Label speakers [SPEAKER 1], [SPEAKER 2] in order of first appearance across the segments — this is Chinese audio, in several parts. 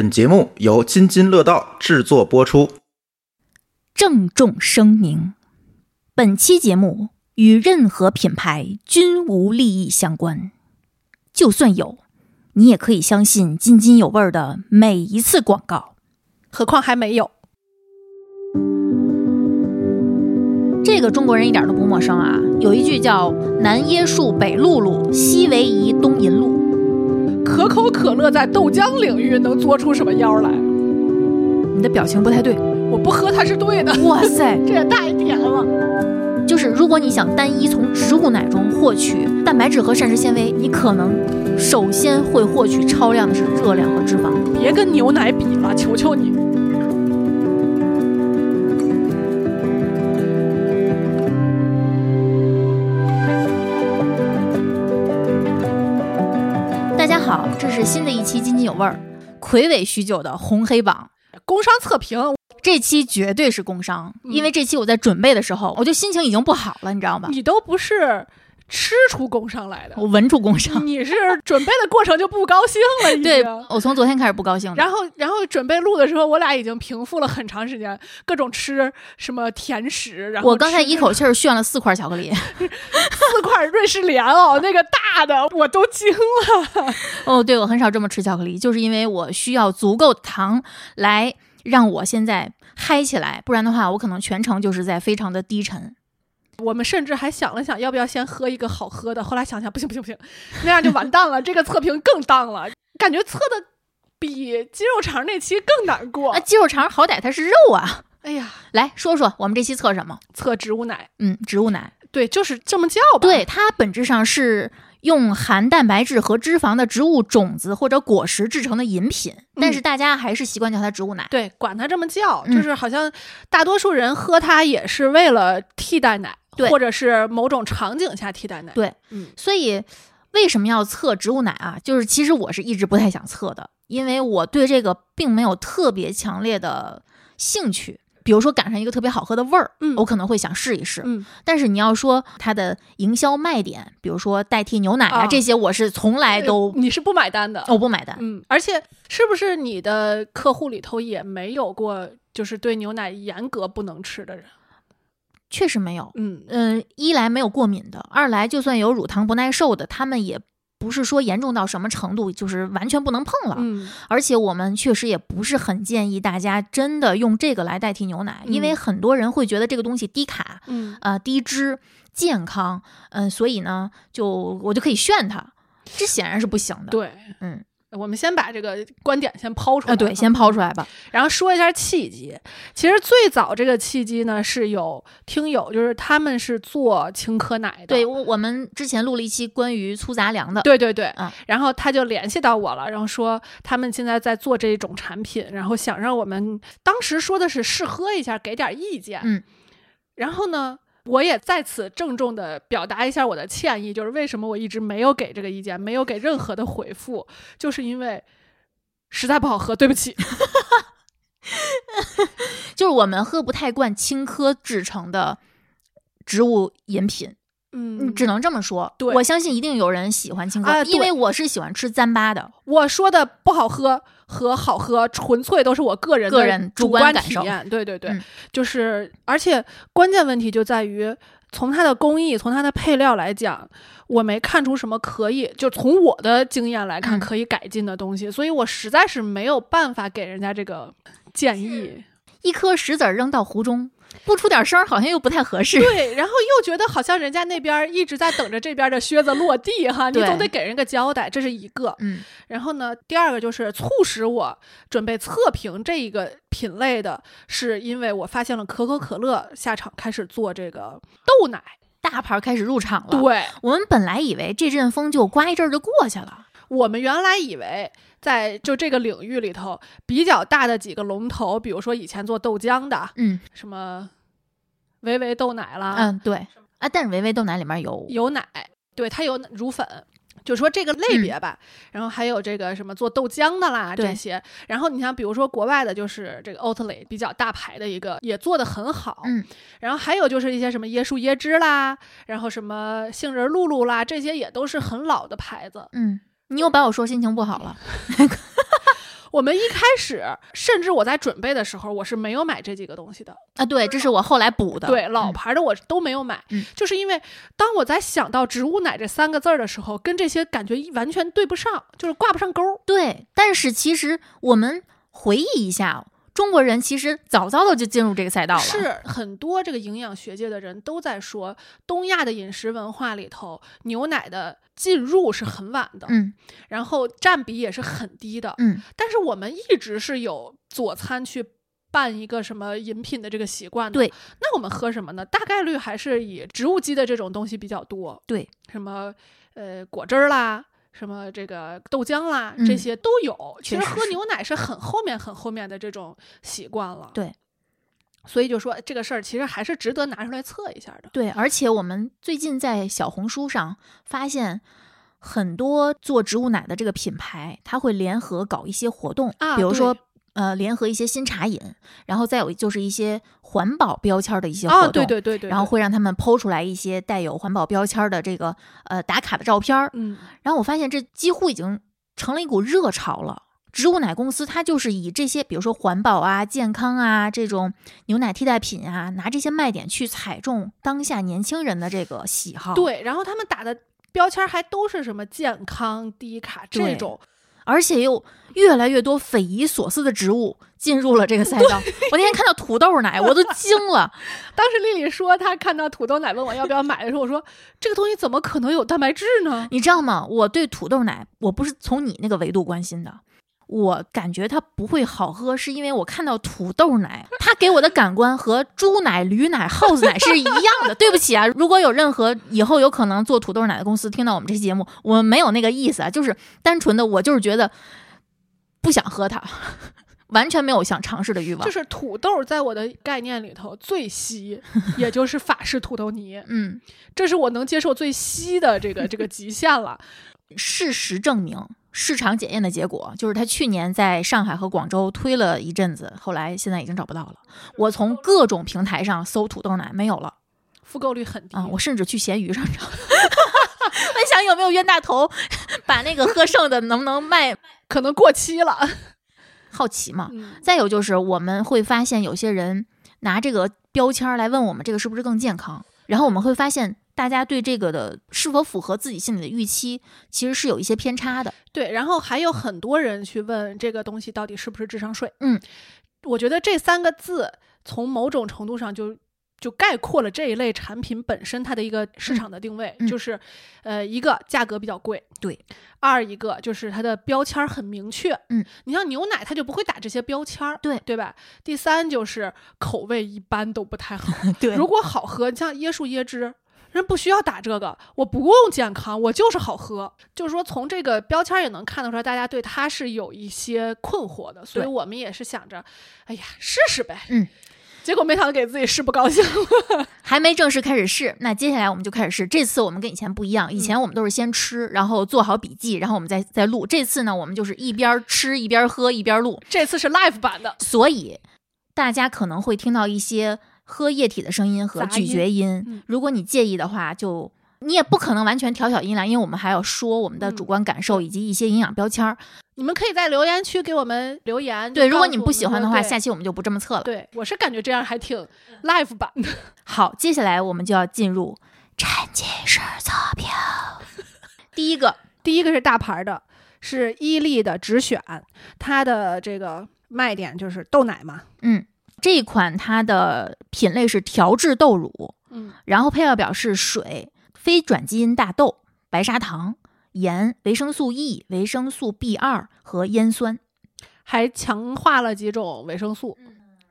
[SPEAKER 1] 本节目由津津乐道制作播出。
[SPEAKER 2] 郑重声明：本期节目与任何品牌均无利益相关，就算有，你也可以相信津津有味的每一次广告。
[SPEAKER 3] 何况还没有。
[SPEAKER 2] 这个中国人一点都不陌生啊！有一句叫“南椰树北露露，西为夷东银露
[SPEAKER 3] 可口可乐在豆浆领域能做出什么妖来？”。
[SPEAKER 2] 你的表情不太对。
[SPEAKER 3] 我不喝它是对的。
[SPEAKER 2] 哇塞，
[SPEAKER 3] 这也太甜了！
[SPEAKER 2] 就是如果你想单一从植物奶中获取蛋白质和膳食纤维，你可能首先会获取超量的是热量和脂肪。
[SPEAKER 3] 别跟牛奶比了，求求你！
[SPEAKER 2] 是新的一期津津有味儿，魁伟许久的红黑榜。
[SPEAKER 3] 工商测评，
[SPEAKER 2] 这期绝对是工伤，
[SPEAKER 3] 嗯
[SPEAKER 2] 因为这期我在准备的时候，我就心情已经不好了，你知道吗？
[SPEAKER 3] 你都不是吃出工伤来的，
[SPEAKER 2] 我闻出工伤，
[SPEAKER 3] 你是准备的过程就不高兴了，已经。
[SPEAKER 2] 对我从昨天开始不高兴的。
[SPEAKER 3] 然后，然后准备录的时候，我俩已经平复了很长时间，各种吃什么甜食，然后
[SPEAKER 2] 我刚才一口气儿炫了四块巧克力，
[SPEAKER 3] 四块瑞士莲哦，那个大的我都惊了。
[SPEAKER 2] 哦，对，我很少这么吃巧克力，就是因为我需要足够糖来让我现在嗨起来，不然的话，我可能全程就是在非常的低沉。
[SPEAKER 3] 我们甚至还想了想，要不要先喝一个好喝的，后来想想不行不行不行，那样就完蛋了，这个测评更当了，感觉测的比鸡肉肠那期更难过
[SPEAKER 2] 啊。鸡肉肠好歹它是肉啊。
[SPEAKER 3] 哎呀，
[SPEAKER 2] 来说说我们这期测什么？
[SPEAKER 3] 测植物奶，
[SPEAKER 2] 嗯，植物奶。
[SPEAKER 3] 对，就是这么叫吧。
[SPEAKER 2] 对，它本质上是用含蛋白质和脂肪的植物种子或者果实制成的饮品，但是大家还是习惯叫它植物奶。
[SPEAKER 3] 对，管它这么叫，
[SPEAKER 2] 嗯
[SPEAKER 3] 就是好像大多数人喝它也是为了替代奶，
[SPEAKER 2] 对
[SPEAKER 3] 或者是某种场景下替代奶。
[SPEAKER 2] 对，
[SPEAKER 3] 嗯，
[SPEAKER 2] 所以为什么要测植物奶啊？就是其实我是一直不太想测的，因为我对这个并没有特别强烈的兴趣。比如说赶上一个特别好喝的味儿，
[SPEAKER 3] 嗯
[SPEAKER 2] 我可能会想试一试。
[SPEAKER 3] 嗯，
[SPEAKER 2] 但是你要说它的营销卖点，比如说代替牛奶啊，
[SPEAKER 3] 啊
[SPEAKER 2] 这些我是从来都、
[SPEAKER 3] 呃你是不买单的。
[SPEAKER 2] 我不买单。
[SPEAKER 3] 嗯，而且是不是你的客户里头也没有过就是对牛奶严格不能吃的人？
[SPEAKER 2] 确实没有。
[SPEAKER 3] 嗯
[SPEAKER 2] 嗯，一来没有过敏的，二来就算有乳糖不耐受的，他们也不是说严重到什么程度，就是完全不能碰了。
[SPEAKER 3] 嗯
[SPEAKER 2] 而且我们确实也不是很建议大家真的用这个来代替牛奶，因为
[SPEAKER 3] 嗯
[SPEAKER 2] 很多人会觉得这个东西低卡、
[SPEAKER 3] 嗯，
[SPEAKER 2] 呃低脂、健康，嗯、所以呢，就我就可以炫它，这显然是不行的。，
[SPEAKER 3] 对，
[SPEAKER 2] 嗯，
[SPEAKER 3] 我们先把这个观点先抛出来。
[SPEAKER 2] 呃，对，先抛出来吧。
[SPEAKER 3] 然后说一下契机。其实最早这个契机呢，是有听友，就是他们是做青稞奶的。
[SPEAKER 2] 对，我我们之前录了一期关于粗杂粮的，
[SPEAKER 3] 对对对，
[SPEAKER 2] 嗯
[SPEAKER 3] 然后他就联系到我了，然后说他们现在在做这种产品，然后想让我们当时说的是试喝一下，给点意见。
[SPEAKER 2] 嗯，
[SPEAKER 3] 然后呢，我也在此郑重的表达一下我的歉意，就是为什么我一直没有给这个意见，没有给任何的回复，就是因为实在不好喝，对不起。
[SPEAKER 2] 就是我们喝不太惯青稞制成的植物饮品，
[SPEAKER 3] 嗯，
[SPEAKER 2] 只能这么说。
[SPEAKER 3] 对
[SPEAKER 2] 我相信一定有人喜欢青稞，
[SPEAKER 3] 啊
[SPEAKER 2] 因为我是喜欢吃糌粑的。
[SPEAKER 3] 我说的不好喝和好喝，纯粹都是我个人的
[SPEAKER 2] 个人主
[SPEAKER 3] 主
[SPEAKER 2] 观感受
[SPEAKER 3] 体验。对对对，
[SPEAKER 2] 嗯
[SPEAKER 3] 就是而且关键问题就在于，从它的工艺，从它的配料来讲，我没看出什么可以，就从我的经验来看
[SPEAKER 2] 嗯
[SPEAKER 3] 可以改进的东西，所以我实在是没有办法给人家这个建议。
[SPEAKER 2] 一颗石子儿扔到湖中，不出点声儿好像又不太合适。
[SPEAKER 3] 对，然后又觉得好像人家那边一直在等着这边的靴子落地哈，你总得给人个交代，这是一个。
[SPEAKER 2] 嗯
[SPEAKER 3] 然后呢，第二个就是促使我准备测评这一个品类的，是因为我发现了可口可乐下场开始做这个豆奶。
[SPEAKER 2] 大牌开始入场了。，
[SPEAKER 3] 对
[SPEAKER 2] 我们本来以为这阵风就刮一阵儿就过去了。
[SPEAKER 3] 我们原来以为在就这个领域里头比较大的几个龙头，比如说以前做豆浆的，
[SPEAKER 2] 嗯。
[SPEAKER 3] 什么维维豆奶啦，
[SPEAKER 2] 嗯，对。啊，但是维维豆奶里面有
[SPEAKER 3] 有奶，对，它有乳粉。就说这个类别吧，然后还有这个什么做豆浆的啦这些，然后你像比如说国外的，就是这个 Oatly 比较大牌的一个，也做的很好，
[SPEAKER 2] 嗯，
[SPEAKER 3] 然后还有就是一些什么椰树椰汁啦，然后什么杏仁露露啦，这些也都是很老的牌子。
[SPEAKER 2] 嗯，你又把我说心情不好了。
[SPEAKER 3] 我们一开始，甚至我在准备的时候，我是没有买这几个东西的。
[SPEAKER 2] 啊，对，这是我后来补的。
[SPEAKER 3] 对，老
[SPEAKER 2] 嗯
[SPEAKER 3] 牌的我都没有买，
[SPEAKER 2] 嗯
[SPEAKER 3] 就是因为当我在想到植物奶这三个字儿的时候，跟这些感觉完全对不上，就是挂不上钩儿。
[SPEAKER 2] 对，但是其实我们回忆一下，中国人其实早早的就进入这个赛道了。，
[SPEAKER 3] 是很多这个营养学界的人都在说，东亚的饮食文化里头，牛奶的进入是很晚的，
[SPEAKER 2] 嗯
[SPEAKER 3] 然后占比也是很低的。
[SPEAKER 2] 嗯，
[SPEAKER 3] 但是我们一直是有佐餐去拌一个什么饮品的这个习惯的。
[SPEAKER 2] 对，
[SPEAKER 3] 那我们喝什么呢？大概率还是以植物基的这种东西比较多。
[SPEAKER 2] 对，
[SPEAKER 3] 什么呃果汁儿啦。什么这个豆浆啦，
[SPEAKER 2] 嗯
[SPEAKER 3] 这些都有。其实喝牛奶是很后面很后面的这种习惯了。
[SPEAKER 2] 对，
[SPEAKER 3] 所以就说这个事儿其实还是值得拿出来测一下的。
[SPEAKER 2] 对，而且我们最近在小红书上发现。很多做植物奶的这个品牌，它会联合搞一些活动，
[SPEAKER 3] 啊
[SPEAKER 2] 比如说呃，联合一些新茶饮，然后再有就是一些环保标签儿的一些活
[SPEAKER 3] 啊，
[SPEAKER 2] 动，
[SPEAKER 3] 对对对对，
[SPEAKER 2] 然后会让他们剖出来一些带有环保标签儿的这个呃打卡的照片儿，
[SPEAKER 3] 嗯，
[SPEAKER 2] 然后我发现这几乎已经成了一股热潮了。植物奶公司它就是以这些，比如说环保啊、健康啊这种牛奶替代品啊，拿这些卖点去踩中当下年轻人的这个喜好。，
[SPEAKER 3] 对，然后他们打的标签儿还都是什么健康、低卡这种，
[SPEAKER 2] 而且又越来越多匪夷所思的植物进入了这个赛道。我那天看到土豆奶，我都惊了。
[SPEAKER 3] 当时丽丽说她看到土豆奶问我要不要买的时候，我说这个东西怎么可能有蛋白质呢？
[SPEAKER 2] 你知道吗？我对土豆奶，我不是从你那个维度关心的。我感觉它不会好喝，是因为我看到土豆奶，它给我的感官和猪奶、驴奶、耗子奶是一样的。对不起啊，如果有任何以后有可能做土豆奶的公司听到我们这期节目，我们没有那个意思啊，就是单纯的我就是觉得不想喝它，完全没有想尝试的欲望。
[SPEAKER 3] 就是土豆在我的概念里头最稀，也就是法式土豆泥，
[SPEAKER 2] 嗯，
[SPEAKER 3] 这是我能接受最稀的这个这个极限了。
[SPEAKER 2] 事实证明，市场检验的结果就是他去年在上海和广州推了一阵子，后来现在已经找不到了。我从各种平台上搜土豆奶，没有了
[SPEAKER 3] 复购率很低
[SPEAKER 2] 啊！我甚至去闲鱼上找，我想有没有冤大头把那个喝剩的能不能卖？
[SPEAKER 3] 可能过期了。
[SPEAKER 2] 好奇嘛。
[SPEAKER 3] 嗯，
[SPEAKER 2] 再有就是我们会发现有些人拿这个标签儿来问我们这个是不是更健康，然后我们会发现大家对这个的是否符合自己心里的预期，其实是有一些偏差的。
[SPEAKER 3] 对，然后还有很多人去问这个东西到底是不是智商税。
[SPEAKER 2] 嗯，
[SPEAKER 3] 我觉得这三个字从某种程度上就就概括了这一类产品本身它的一个市场的定位，
[SPEAKER 2] 嗯
[SPEAKER 3] 就是呃一个价格比较贵，
[SPEAKER 2] 对；
[SPEAKER 3] 二一个就是它的标签儿很明确，
[SPEAKER 2] 嗯，
[SPEAKER 3] 你像牛奶它就不会打这些标签儿，
[SPEAKER 2] 对
[SPEAKER 3] 对吧？第三就是口味一般都不太好，
[SPEAKER 2] 对
[SPEAKER 3] 如果好喝，像椰树椰汁。人不需要打这个，我不用健康，我就是好喝。就是说，从这个标签儿也能看得出来，大家对它是有一些困惑的，所以我们也是想着，哎呀，试试呗。
[SPEAKER 2] 嗯，
[SPEAKER 3] 结果没想到给自己试不高兴了。
[SPEAKER 2] 还没正式开始试，那接下来我们就开始试。这次我们跟以前不一样，以前我们都是先吃，然后做好笔记，然后我们再再录。这次呢，我们就是一边吃一边喝一边录，
[SPEAKER 3] 这次是 live 版的，
[SPEAKER 2] 所以大家可能会听到一些喝液体的声音和咀嚼音。
[SPEAKER 3] 嗯
[SPEAKER 2] 如果你介意的话，就你也不可能完全调小音量，因为我们还要说我们的主观感受以及一些营养标签儿。
[SPEAKER 3] 你们可以在留言区给我们留言。
[SPEAKER 2] 对，如果你们不喜欢的话，下期我们就不这么测了。
[SPEAKER 3] 对我是感觉这样还挺 live 版的。
[SPEAKER 2] 好，接下来我们就要进入沉浸式测评。第一个，
[SPEAKER 3] 第一个是大牌儿的，是伊利的直选，它的这个卖点就是豆奶嘛。
[SPEAKER 2] 嗯，这一款它的品类是调制豆乳，
[SPEAKER 3] 嗯，
[SPEAKER 2] 然后配料表是水、非转基因大豆、白砂糖、盐、维生素 E、维生素 B 二和烟酸。
[SPEAKER 3] 还强化了几种维生素，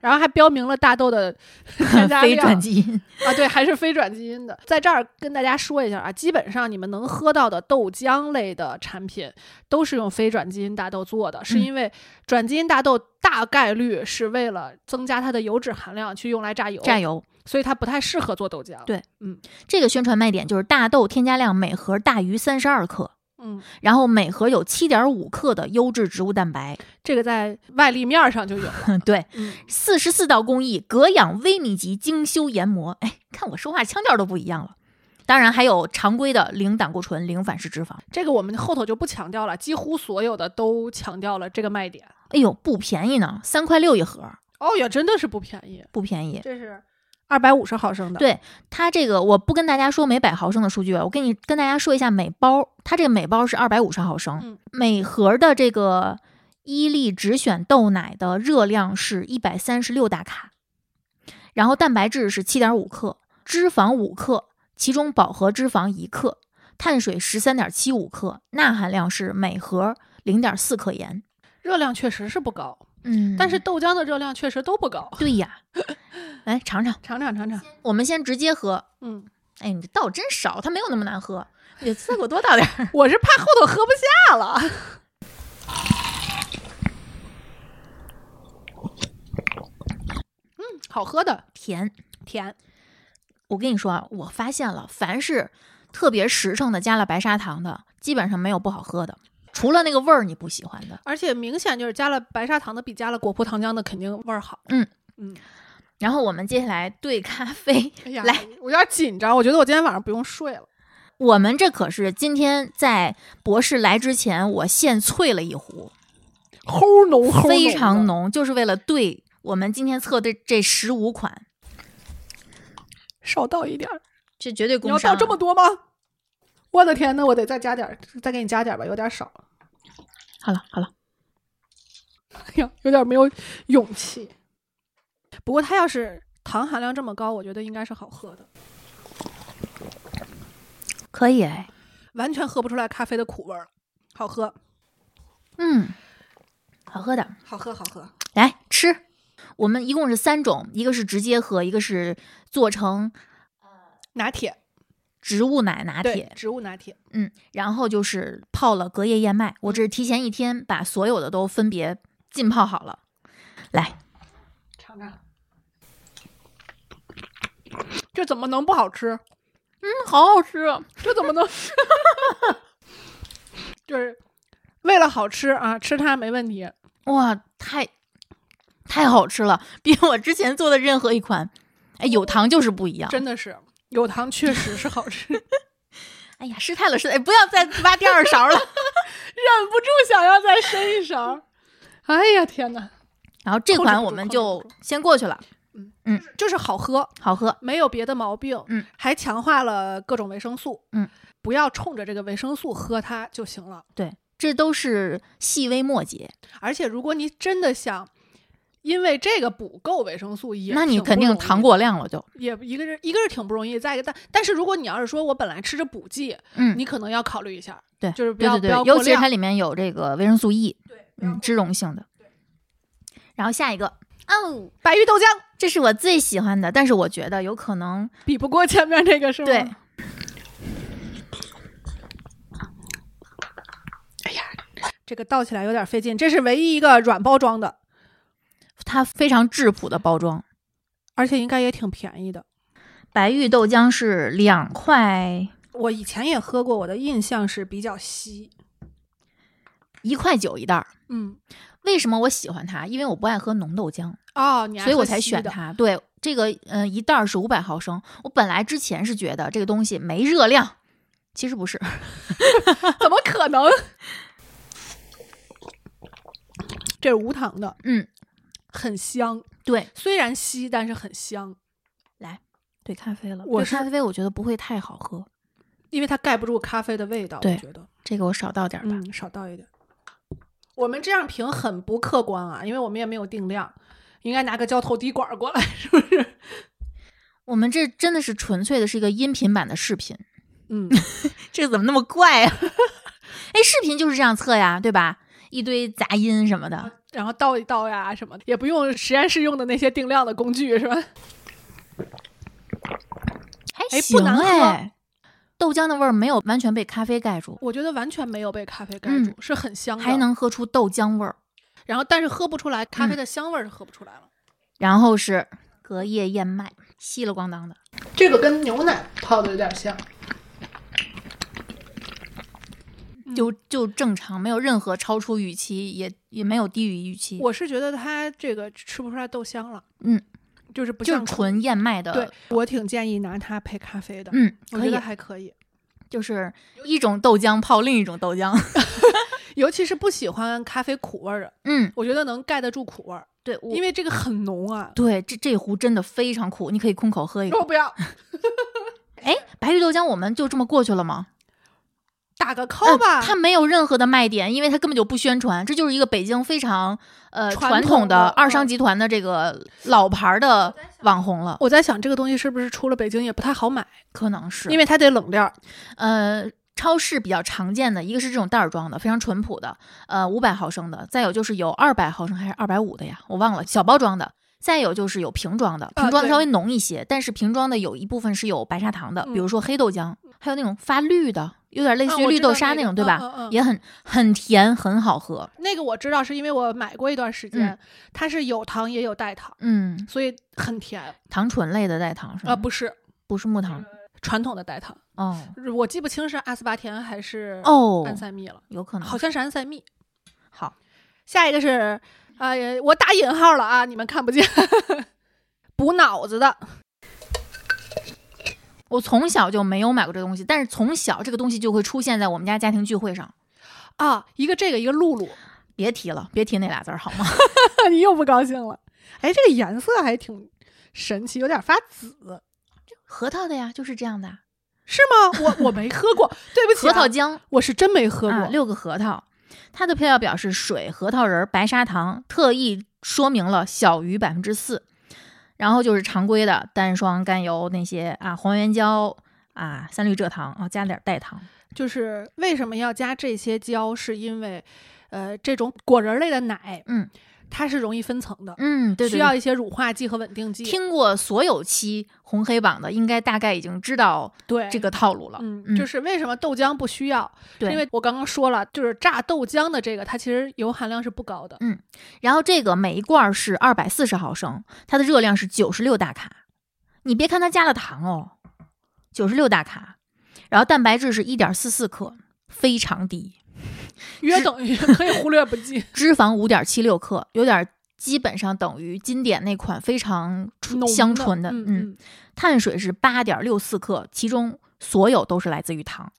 [SPEAKER 3] 然后还标明了大豆的添加
[SPEAKER 2] 非
[SPEAKER 3] 量
[SPEAKER 2] 转基因，
[SPEAKER 3] 啊，对，还是非转基因的。在这儿跟大家说一下啊，基本上你们能喝到的豆浆类的产品都是用非转基因大豆做的，是
[SPEAKER 2] 嗯
[SPEAKER 3] 因为转基因大豆大概率是为了增加它的油脂含量去用来榨油，
[SPEAKER 2] 榨油。
[SPEAKER 3] 所以它不太适合做豆浆。
[SPEAKER 2] 对
[SPEAKER 3] 嗯
[SPEAKER 2] 这个宣传卖点就是大豆添加量每盒大于三十二克，
[SPEAKER 3] 嗯，
[SPEAKER 2] 然后每盒有七点五克的优质植物蛋白。
[SPEAKER 3] 这个在外立面上就有了。
[SPEAKER 2] 对，
[SPEAKER 3] 嗯，
[SPEAKER 2] 四十四道工艺，隔氧微米级精修研磨。哎，看我说话腔调都不一样了。当然还有常规的零胆固醇、零反式脂肪。
[SPEAKER 3] 这个我们后头就不强调了，几乎所有的都强调了这个卖点。
[SPEAKER 2] 哎呦，不便宜呢，三块六一盒，
[SPEAKER 3] 哦也，真的是不便宜，
[SPEAKER 2] 不便宜。
[SPEAKER 3] 这是二百五十毫升的，
[SPEAKER 2] 对它这个，我不跟大家说每百毫升的数据了，我跟你跟大家说一下每包，它这个每包是二百五十毫升，
[SPEAKER 3] 嗯。
[SPEAKER 2] 每盒的这个伊利只选豆奶的热量是一百三十六大卡，然后蛋白质是七点五克，脂肪五克，其中饱和脂肪一克，碳水十三点七五克，钠含量是每盒零点四克盐。
[SPEAKER 3] 热量确实是不高，
[SPEAKER 2] 嗯
[SPEAKER 3] 但是豆浆的热量确实都不高。
[SPEAKER 2] 对呀，来尝尝，
[SPEAKER 3] 尝尝尝尝，
[SPEAKER 2] 我们先直接喝。
[SPEAKER 3] 嗯，
[SPEAKER 2] 哎，你这倒真少，它没有那么难喝，你再给我多倒点儿。
[SPEAKER 3] 我是怕后头喝不下了。嗯，好喝的，
[SPEAKER 2] 甜。
[SPEAKER 3] 甜。
[SPEAKER 2] 我跟你说啊，我发现了，凡是特别实诚的加了白砂糖的，基本上没有不好喝的，除了那个味儿你不喜欢的。
[SPEAKER 3] 而且明显就是加了白砂糖的比加了果葡糖浆的肯定味儿好。
[SPEAKER 2] 嗯
[SPEAKER 3] 嗯，
[SPEAKER 2] 然后我们接下来兑咖啡，
[SPEAKER 3] 哎呀，
[SPEAKER 2] 来，
[SPEAKER 3] 我有点紧张，我觉得我今天晚上不用睡了。
[SPEAKER 2] 我们这可是今天在博士来之前，我现萃了一壶，
[SPEAKER 3] 齁浓，齁
[SPEAKER 2] 非常。浓，就是为了兑我们今天测的这十五款，
[SPEAKER 3] 少倒一点儿，
[SPEAKER 2] 这绝对
[SPEAKER 3] 你要
[SPEAKER 2] 工伤、啊。
[SPEAKER 3] 倒这么多吗？我的天，那我得再加点儿，再给你加点儿吧，有点少。
[SPEAKER 2] 好了好了，
[SPEAKER 3] 哎呀，有点没有勇气。不过它要是糖含量这么高，我觉得应该是好喝的，
[SPEAKER 2] 可以哎，
[SPEAKER 3] 完全喝不出来咖啡的苦味儿了，好喝，
[SPEAKER 2] 嗯，好喝的。
[SPEAKER 3] 好喝，好喝。
[SPEAKER 2] 来吃。我们一共是三种，一个是直接喝，一个是做成
[SPEAKER 3] 拿铁，
[SPEAKER 2] 植物奶拿铁，，
[SPEAKER 3] 植物拿铁。
[SPEAKER 2] 嗯，然后就是泡了隔夜燕麦。我这是提前一天把所有的都分别浸泡好了。来，
[SPEAKER 3] 尝尝，这怎么能不好吃？
[SPEAKER 2] 嗯，好好吃啊！
[SPEAKER 3] 这怎么能？就是为了好吃啊，吃它没问题。
[SPEAKER 2] 哇，太太好吃了，比我之前做的任何一款，哎，有糖就是不一样。
[SPEAKER 3] 真的是有糖，确实是好吃，忍
[SPEAKER 2] 哎呀，失态了，失态！哎不要再挖第二勺了。
[SPEAKER 3] 忍不住想要再伸一勺。哎呀天哪，
[SPEAKER 2] 然后这款我们就先过去了，嗯嗯
[SPEAKER 3] 就是好喝，
[SPEAKER 2] 好喝。
[SPEAKER 3] 没有别的毛病，
[SPEAKER 2] 嗯，
[SPEAKER 3] 还强化了各种维生素，
[SPEAKER 2] 嗯，
[SPEAKER 3] 不要冲着这个维生素喝它就行了。
[SPEAKER 2] 对，这都是细微末节。
[SPEAKER 3] 而且如果你真的想因为这个补够维生素也，
[SPEAKER 2] 那你肯定糖，过量了就。
[SPEAKER 3] 也一个是一个是挺不容易，再一个但但是如果你要是说我本来吃着补剂，
[SPEAKER 2] 嗯，
[SPEAKER 3] 你可能要考虑一下，
[SPEAKER 2] 对，
[SPEAKER 3] 就是不要
[SPEAKER 2] 对对对，
[SPEAKER 3] 不要过量
[SPEAKER 2] 尤其是它里面有这个维生素 E，
[SPEAKER 3] 对，
[SPEAKER 2] 嗯，脂溶性的。然后下一个哦，
[SPEAKER 3] 白玉豆浆
[SPEAKER 2] 这是我最喜欢的，但是我觉得有可能
[SPEAKER 3] 比不过前面这个是吗？
[SPEAKER 2] 对，
[SPEAKER 3] 这个倒起来有点费劲，这是唯一一个软包装的，
[SPEAKER 2] 它非常质朴的包装。
[SPEAKER 3] 而且应该也挺便宜的。
[SPEAKER 2] 白玉豆浆是两块
[SPEAKER 3] 我以前也喝过，我的印象是比较稀。
[SPEAKER 2] 一块九一袋儿。
[SPEAKER 3] 嗯，
[SPEAKER 2] 为什么我喜欢它？因为我不爱喝浓豆浆，
[SPEAKER 3] 哦，你
[SPEAKER 2] 所以我。才选它。对，这个嗯、呃一袋儿是五百毫升。我本来之前是觉得这个东西没热量，其实不是。
[SPEAKER 3] 怎么可能？这是无糖的，
[SPEAKER 2] 嗯，
[SPEAKER 3] 很香。
[SPEAKER 2] 对，
[SPEAKER 3] 虽然稀，但是很香，来
[SPEAKER 2] 对咖啡了。
[SPEAKER 3] 我
[SPEAKER 2] 咖啡我觉得不会太好喝，
[SPEAKER 3] 因为它盖不住咖啡的味道。
[SPEAKER 2] 对
[SPEAKER 3] 我觉得，
[SPEAKER 2] 这个我少倒点儿吧。
[SPEAKER 3] 嗯，少倒一点。我们这样评很不客观啊，因为我们也没有定量，应该拿个胶头滴管儿过来，是不是？
[SPEAKER 2] 我们这真的是纯粹的是一个音频版的视频，
[SPEAKER 3] 嗯，
[SPEAKER 2] 这个怎么那么怪啊？哎，视频就是这样测呀，对吧？一堆杂音什么的，
[SPEAKER 3] 然后倒一倒呀什么的，也不用实验室用的那些定量的工具，是吧？
[SPEAKER 2] 还
[SPEAKER 3] 哎不
[SPEAKER 2] 行
[SPEAKER 3] 难喝
[SPEAKER 2] 哎。豆浆的味儿没有完全被咖啡盖住，
[SPEAKER 3] 我觉得完全没有被咖啡盖
[SPEAKER 2] 嗯
[SPEAKER 3] 住，是很香的，
[SPEAKER 2] 还能喝出豆浆味儿。
[SPEAKER 3] 然后但是喝不出来咖啡
[SPEAKER 2] 嗯
[SPEAKER 3] 的香味儿是喝不出来了。
[SPEAKER 2] 然后是隔夜燕麦，稀了咣当的。
[SPEAKER 3] 这个跟牛奶泡的有点像，
[SPEAKER 2] 就就正常，没有任何超出预期，也也没有低于预期，
[SPEAKER 3] 我是觉得它这个吃不出来豆香了，
[SPEAKER 2] 嗯，
[SPEAKER 3] 就是不像
[SPEAKER 2] 就是纯燕麦的。
[SPEAKER 3] 对，我挺建议拿它配咖啡的，
[SPEAKER 2] 嗯，可以
[SPEAKER 3] 我觉得，还可以。
[SPEAKER 2] 就是一种豆浆泡另一种豆浆。
[SPEAKER 3] 尤其是不喜欢咖啡苦味儿的，
[SPEAKER 2] 嗯，
[SPEAKER 3] 我觉得能盖得住苦味儿，
[SPEAKER 2] 对，
[SPEAKER 3] 因为这个很浓啊。
[SPEAKER 2] 对这这壶真的非常苦，你可以空口喝一口。
[SPEAKER 3] 我不要
[SPEAKER 2] 哎，白玉豆浆我们就这么过去了吗？
[SPEAKER 3] 打个 call 吧，
[SPEAKER 2] 呃它没有任何的卖点，因为它根本就不宣传，这就是一个北京非常呃
[SPEAKER 3] 传
[SPEAKER 2] 传统
[SPEAKER 3] 统的
[SPEAKER 2] 的二商
[SPEAKER 3] 嗯
[SPEAKER 2] 集团的这个老牌儿的网红了，
[SPEAKER 3] 我在想这个东西是不是出了北京也不太好买，
[SPEAKER 2] 可能是
[SPEAKER 3] 因为它得冷链儿。
[SPEAKER 2] 呃。超市比较常见的一个是这种袋儿装的，非常淳朴的，呃，五百毫升的；再有就是有二百毫升还是二百五的呀，我忘了，小包装的；再有就是有瓶装的，瓶装的稍微浓一些，但是瓶装的有一部分是有白砂糖的，比如
[SPEAKER 3] 嗯
[SPEAKER 2] 说黑豆浆，还有那种发绿的，有点类似于绿豆沙那种，对吧？
[SPEAKER 3] 嗯嗯嗯
[SPEAKER 2] 也很很甜，很好喝。
[SPEAKER 3] 那个我知道，是因为我买过一段时间，它是有糖也有代糖，
[SPEAKER 2] 嗯，
[SPEAKER 3] 所以很甜
[SPEAKER 2] 糖醇类的代糖是吗？
[SPEAKER 3] 啊、不是
[SPEAKER 2] 不是木糖
[SPEAKER 3] 传统的代糖。
[SPEAKER 2] 哦
[SPEAKER 3] 我记不清是阿斯巴甜还是
[SPEAKER 2] 哦，
[SPEAKER 3] 安赛蜜了，
[SPEAKER 2] 有可能
[SPEAKER 3] 好像是安赛蜜。
[SPEAKER 2] 好。
[SPEAKER 3] 下一个是，啊、呀我打引号了啊，你们看不见，补脑子的。
[SPEAKER 2] 我从小就没有买过这个东西，但是从小这个东西就会出现在我们家家庭聚会上。
[SPEAKER 3] 啊，一个这个，一个露露，
[SPEAKER 2] 别提了，别提那俩字儿好吗？
[SPEAKER 3] 你又不高兴了。哎，这个颜色还挺神奇，有点发紫，
[SPEAKER 2] 核桃的呀，就是这样的
[SPEAKER 3] 是吗？我我没喝过，对不起、啊，
[SPEAKER 2] 核桃浆
[SPEAKER 3] 我是真没喝过。
[SPEAKER 2] 啊，六个核桃，它的配料表是水、核桃仁儿、白砂糖，特意说明了小于百分之四。然后就是常规的单双、甘油那些啊，黄原胶啊，三氯蔗糖啊，加点儿代糖。
[SPEAKER 3] 就是为什么要加这些胶，是因为，呃，这种果仁类的奶，
[SPEAKER 2] 嗯，
[SPEAKER 3] 它是容易分层的，
[SPEAKER 2] 嗯，对对对
[SPEAKER 3] 需要一些乳化剂和稳定剂。
[SPEAKER 2] 听过所有期红黑榜的，应该大概已经知道
[SPEAKER 3] 对
[SPEAKER 2] 这个套路了。
[SPEAKER 3] 嗯，就是为什么豆浆不需要？
[SPEAKER 2] 对
[SPEAKER 3] 因为我刚刚说了，就是榨豆浆的这个，它其实油含量是不高的。
[SPEAKER 2] 嗯然后这个每一罐儿是二百四十毫升，它的热量是九十六大卡。你别看它加了糖哦，九十六大卡，然后蛋白质是一点四四克，非常低，
[SPEAKER 3] 约等于 可以忽略不计。
[SPEAKER 2] 脂肪五点七六克，有点基本上等于经典那款非常香醇的，
[SPEAKER 3] 嗯
[SPEAKER 2] 嗯，碳水是八点六四克，其中所有都是来自于糖，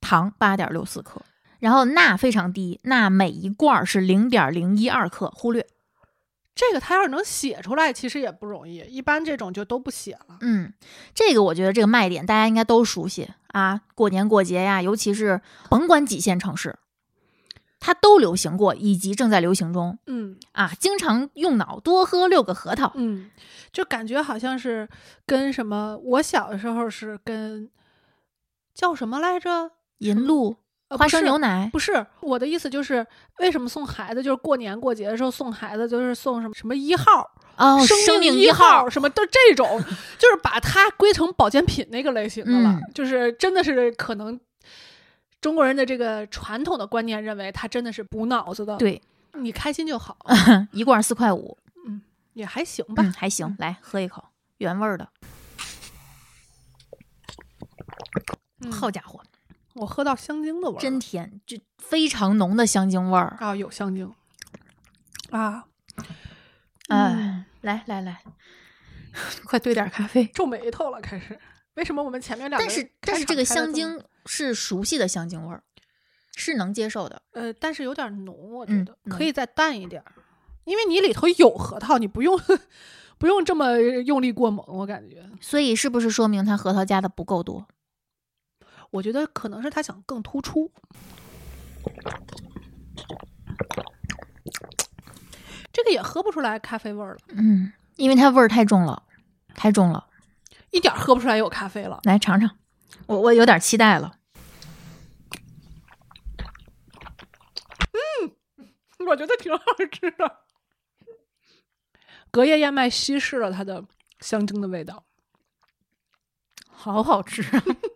[SPEAKER 2] 糖八点六四克，然后钠非常低，钠每一罐儿是零点零一二克，忽略。
[SPEAKER 3] 这个他要是能写出来，其实也不容易。一般这种就都不写了。
[SPEAKER 2] 嗯，这个我觉得这个卖点大家应该都熟悉啊，过年过节呀，尤其是甭管几线城市，它都流行过，以及正在流行中
[SPEAKER 3] 嗯
[SPEAKER 2] 啊。经常用脑，多喝六个核桃。
[SPEAKER 3] 嗯，就感觉好像是跟什么，我小的时候是跟叫什么来着？
[SPEAKER 2] 银露、花生牛奶，
[SPEAKER 3] 不是我的意思，就是为什么送孩子，就是过年过节的时候送孩子，就是送什么什么一号、
[SPEAKER 2] 哦，
[SPEAKER 3] 生
[SPEAKER 2] 生命
[SPEAKER 3] 一
[SPEAKER 2] 号，
[SPEAKER 3] 什么的这种，就是把它归成保健品那个类型的了。
[SPEAKER 2] 嗯
[SPEAKER 3] 就是真的是可能中国人的这个传统的观念认为它真的是补脑子的。，
[SPEAKER 2] 对，
[SPEAKER 3] 你开心就好，
[SPEAKER 2] 一罐四块五，嗯
[SPEAKER 3] 也还行吧。
[SPEAKER 2] 嗯，还行。来喝一口原味儿的，
[SPEAKER 3] 嗯
[SPEAKER 2] 好家伙，
[SPEAKER 3] 我喝到香精的味儿，
[SPEAKER 2] 真甜，就非常浓的香精味儿。
[SPEAKER 3] 啊，有香精啊，
[SPEAKER 2] 哎、
[SPEAKER 3] 嗯
[SPEAKER 2] 来来来，快兑点咖啡。
[SPEAKER 3] 皱眉头了，开始。为什么我们前面两个
[SPEAKER 2] 但是但是这个香精是熟悉的香精味儿，是能接受的。
[SPEAKER 3] 呃，但是有点浓，我觉
[SPEAKER 2] 嗯
[SPEAKER 3] 得、
[SPEAKER 2] 浓
[SPEAKER 3] 可以再淡一点儿，因为你里头有核桃，你不用不用这么用力过猛，我感觉。
[SPEAKER 2] 所以是不是说明它核桃加的不够多？
[SPEAKER 3] 我觉得可能是他想更突出。这个也喝不出来咖啡味儿了，
[SPEAKER 2] 嗯，因为它味儿太重了，太重了。
[SPEAKER 3] 一点儿喝不出来有咖啡了。
[SPEAKER 2] 来尝尝，我我有点期待了。
[SPEAKER 3] 嗯我觉得挺好吃的。隔夜燕麦稀释了它的香精的味道，
[SPEAKER 2] 好好吃啊！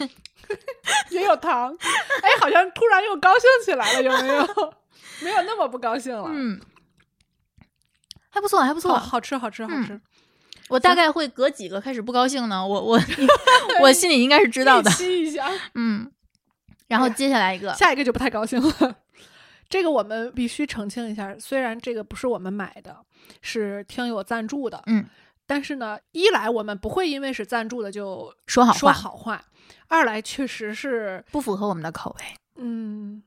[SPEAKER 3] 也有糖。哎，好像突然又高兴起来了，有没有？没有那么不高兴了。
[SPEAKER 2] 嗯，还不错，还不错。
[SPEAKER 3] 好好吃，好吃，好
[SPEAKER 2] 嗯
[SPEAKER 3] 吃，
[SPEAKER 2] 我大概会隔几个开始不高兴呢，我我 我心里应该是知道的
[SPEAKER 3] 吸。一下。
[SPEAKER 2] 嗯，然后接下来一个，
[SPEAKER 3] 下一个就不太高兴了。这个我们必须澄清一下，虽然这个不是我们买的，是听友赞助的，
[SPEAKER 2] 嗯，
[SPEAKER 3] 但是呢，一来我们不会因为是赞助的就说
[SPEAKER 2] 说好话，
[SPEAKER 3] 好话，二来确实是，
[SPEAKER 2] 不符合我们的口味。
[SPEAKER 3] 嗯，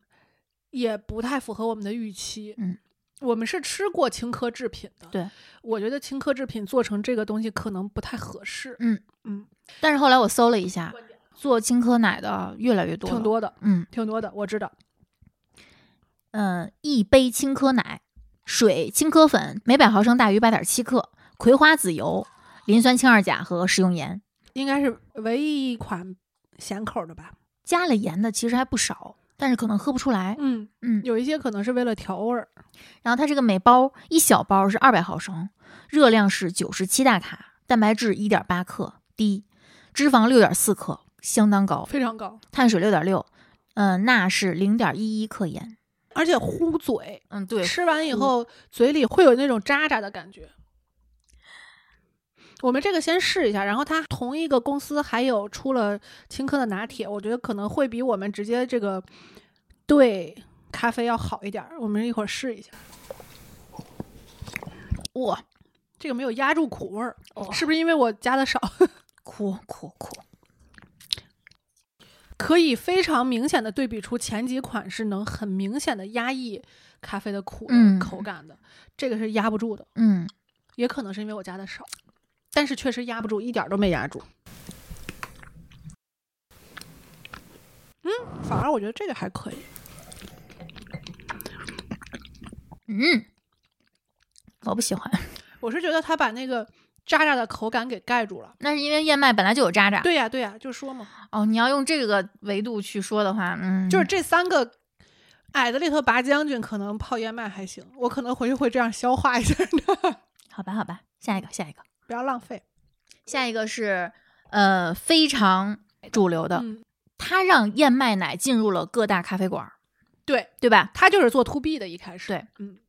[SPEAKER 3] 也不太符合我们的预期。
[SPEAKER 2] 嗯，
[SPEAKER 3] 我们是吃过青稞制品的，
[SPEAKER 2] 对，
[SPEAKER 3] 我觉得青稞制品做成这个东西可能不太合适。
[SPEAKER 2] 嗯
[SPEAKER 3] 嗯，
[SPEAKER 2] 但是后来我搜了一下，做青稞奶的越来越多，
[SPEAKER 3] 挺多的，
[SPEAKER 2] 嗯
[SPEAKER 3] 挺多的，我知道。
[SPEAKER 2] 嗯，一杯青稞奶，水、青稞粉每百毫升大于八点七克，葵花籽油、磷酸氢二钾和食用盐。
[SPEAKER 3] 应该是唯一一款咸口的吧？
[SPEAKER 2] 加了盐的其实还不少，但是可能喝不出来。
[SPEAKER 3] 嗯，
[SPEAKER 2] 嗯，
[SPEAKER 3] 有一些可能是为了调味儿。
[SPEAKER 2] 然后它这个每包一小包是二百毫升，热量是九十七大卡，蛋白质一点八克，低，脂肪六点四克，相当高，
[SPEAKER 3] 非常高，
[SPEAKER 2] 碳水六点六，嗯，钠是零点一一克盐。
[SPEAKER 3] 而且糊嘴，
[SPEAKER 2] 嗯，对，
[SPEAKER 3] 吃完以后嘴里会有那种渣渣的感觉。我们这个先试一下，然后它同一个公司还有出了青稞的拿铁，我觉得可能会比我们直接这个兑咖啡要好一点儿。我们一会儿试一下。
[SPEAKER 2] 哇，
[SPEAKER 3] 这个没有压住苦味儿，
[SPEAKER 2] 哦
[SPEAKER 3] 是不是因为我加的少？
[SPEAKER 2] 苦苦苦，
[SPEAKER 3] 可以非常明显的对比出前几款是能很明显的压抑咖啡的苦口感的，这个是压不住的，
[SPEAKER 2] 嗯，
[SPEAKER 3] 也可能是因为我加的少，但是确实压不住，一点儿都没压住。嗯，反而我觉得这个还可以。
[SPEAKER 2] 嗯，我不喜欢，
[SPEAKER 3] 我是觉得他把那个渣渣的口感给盖住了。
[SPEAKER 2] 那是因为燕麦本来就有渣渣。
[SPEAKER 3] 对呀、对呀、就说嘛，
[SPEAKER 2] 哦，你要用这个维度去说的话，嗯，
[SPEAKER 3] 就是这三个矮子里头拔将军，可能泡燕麦还行，我可能回去会这样消化一下的，
[SPEAKER 2] 好吧，好吧，下一个，下一个，
[SPEAKER 3] 不要浪费。
[SPEAKER 2] 下一个是呃非常主流的，
[SPEAKER 3] 嗯，
[SPEAKER 2] 它让燕麦奶进入了各大咖啡馆儿，
[SPEAKER 3] 对，
[SPEAKER 2] 对吧？
[SPEAKER 3] 它就是做 to B 的，一开始。
[SPEAKER 2] 对，
[SPEAKER 3] 嗯，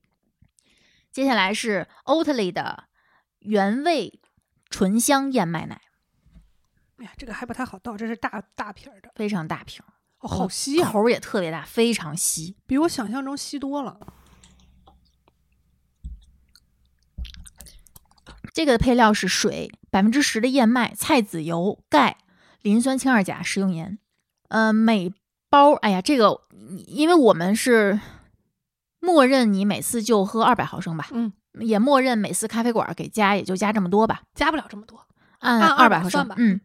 [SPEAKER 2] 接下来是 Oatly 的原味醇香燕麦奶，
[SPEAKER 3] 哎呀，这个还不太好倒，这是大大瓶儿的，
[SPEAKER 2] 非常大瓶儿，
[SPEAKER 3] 哦，好稀啊，
[SPEAKER 2] 口儿也特别大，非常稀。
[SPEAKER 3] 比我想象中稀多了。
[SPEAKER 2] 这个的配料是水、百分之十的燕麦、菜籽油、钙、磷酸氢二钾、食用盐。呃，每包，哎呀，这个因为我们是默认你每次就喝二百毫升吧，
[SPEAKER 3] 嗯，
[SPEAKER 2] 也默认每次咖啡馆给加也就加这么多吧，
[SPEAKER 3] 加不了这么多。
[SPEAKER 2] 按
[SPEAKER 3] 按200
[SPEAKER 2] 二百毫升
[SPEAKER 3] 吧，
[SPEAKER 2] 嗯，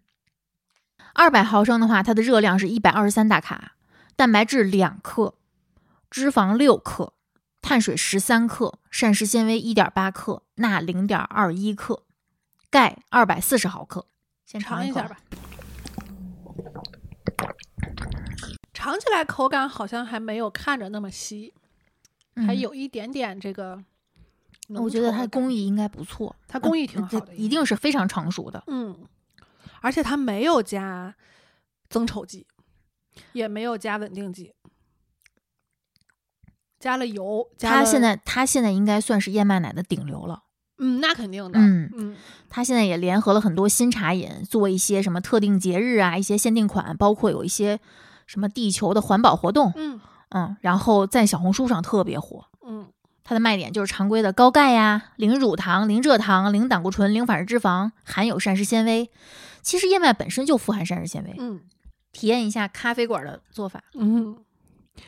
[SPEAKER 2] 二百毫升的话，它的热量是一百二十三大卡，蛋白质两克，脂肪六克，碳水十三克，膳食纤维一点八克，钠零点二一克，钙二百四十毫克。先一
[SPEAKER 3] 尝一下吧。尝起来口感好像还没有看着那么稀，还
[SPEAKER 2] 嗯
[SPEAKER 3] 有一点点这个。
[SPEAKER 2] 我觉得它工艺应该不错，
[SPEAKER 3] 它工艺挺好的
[SPEAKER 2] 这一定是非常成熟的。
[SPEAKER 3] 嗯，而且它没有加增稠剂，也没有加稳定剂，加了油。加了
[SPEAKER 2] 它现在它现在应该算是燕麦奶的顶流了。
[SPEAKER 3] 嗯，那肯定的。
[SPEAKER 2] 嗯
[SPEAKER 3] 嗯
[SPEAKER 2] 它现在也联合了很多新茶饮，做一些什么特定节日啊，一些限定款，包括有一些什么地球的环保活动，
[SPEAKER 3] 嗯
[SPEAKER 2] 嗯，然后在小红书上特别火。
[SPEAKER 3] 嗯
[SPEAKER 2] 它的卖点就是常规的高钙呀、零乳糖、零蔗糖、零胆固醇、零反式脂肪，含有膳食纤维。其实燕麦本身就富含膳食纤维。
[SPEAKER 3] 嗯
[SPEAKER 2] 体验一下咖啡馆的做法，
[SPEAKER 3] 嗯，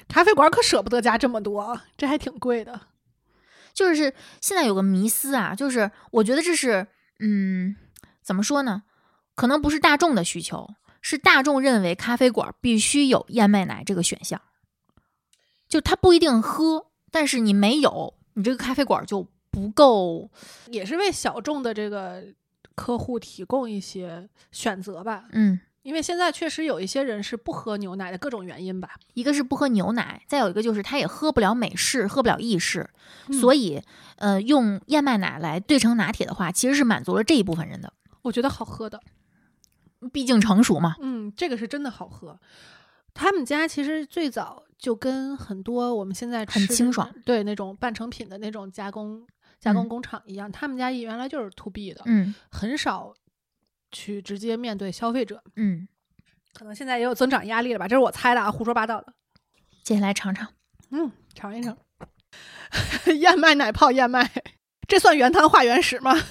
[SPEAKER 3] 咖啡馆可舍不得加这么多，这还挺贵的。
[SPEAKER 2] 就是现在有个迷思啊，就是我觉得这是，嗯，怎么说呢？可能不是大众的需求，是大众认为咖啡馆必须有燕麦奶这个选项。就他不一定喝，但是你没有，你这个咖啡馆就不够。
[SPEAKER 3] 也是为小众的这个客户提供一些选择吧。
[SPEAKER 2] 嗯，
[SPEAKER 3] 因为现在确实有一些人是不喝牛奶的各种原因吧。
[SPEAKER 2] 一个是不喝牛奶，再有一个就是他也喝不了美式，喝不了意式，
[SPEAKER 3] 嗯
[SPEAKER 2] 所以呃，用燕麦奶来兑成拿铁的话，其实是满足了这一部分人的，
[SPEAKER 3] 我觉得好喝的，
[SPEAKER 2] 毕竟成熟嘛。
[SPEAKER 3] 嗯，这个是真的好喝。他们家其实最早就跟很多我们现在吃
[SPEAKER 2] 很清爽，
[SPEAKER 3] 对那种半成品的那种加工加工
[SPEAKER 2] 嗯
[SPEAKER 3] 工厂一样，他们家原来就是 to B 的，
[SPEAKER 2] 嗯
[SPEAKER 3] 很少去直接面对消费者。
[SPEAKER 2] 嗯，
[SPEAKER 3] 可能现在也有增长压力了吧？这是我猜的啊，胡说八道的。
[SPEAKER 2] 接下来尝尝。
[SPEAKER 3] 嗯，尝一尝，燕麦奶泡燕麦，这算原汤化原食吗？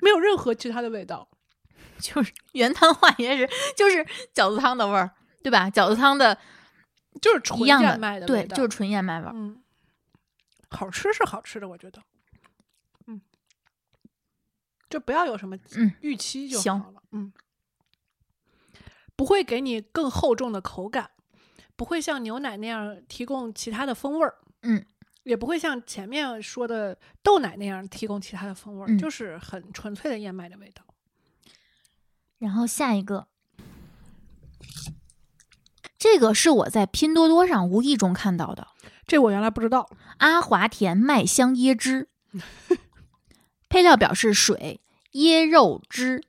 [SPEAKER 3] 没有任何其他的味道，
[SPEAKER 2] 就是原汤化原食，就是饺子汤的味儿，对吧？饺子汤的
[SPEAKER 3] 就是纯燕麦的
[SPEAKER 2] 对，
[SPEAKER 3] 味道
[SPEAKER 2] 就是纯燕麦味儿。
[SPEAKER 3] 嗯，好吃是好吃的，我觉得，嗯，就不要有什么
[SPEAKER 2] 嗯
[SPEAKER 3] 预期就
[SPEAKER 2] 行
[SPEAKER 3] 好了，嗯，不会给你更厚重的口感，不会像牛奶那样提供其他的风味儿，
[SPEAKER 2] 嗯，
[SPEAKER 3] 也不会像前面说的豆奶那样提供其他的风味儿，
[SPEAKER 2] 嗯。
[SPEAKER 3] 就是很纯粹的燕麦的味道。
[SPEAKER 2] 然后下一个，这个是我在拼多多上无意中看到的
[SPEAKER 3] 这我原来不知道，
[SPEAKER 2] 阿华田麦香椰汁，配料表是水、椰肉汁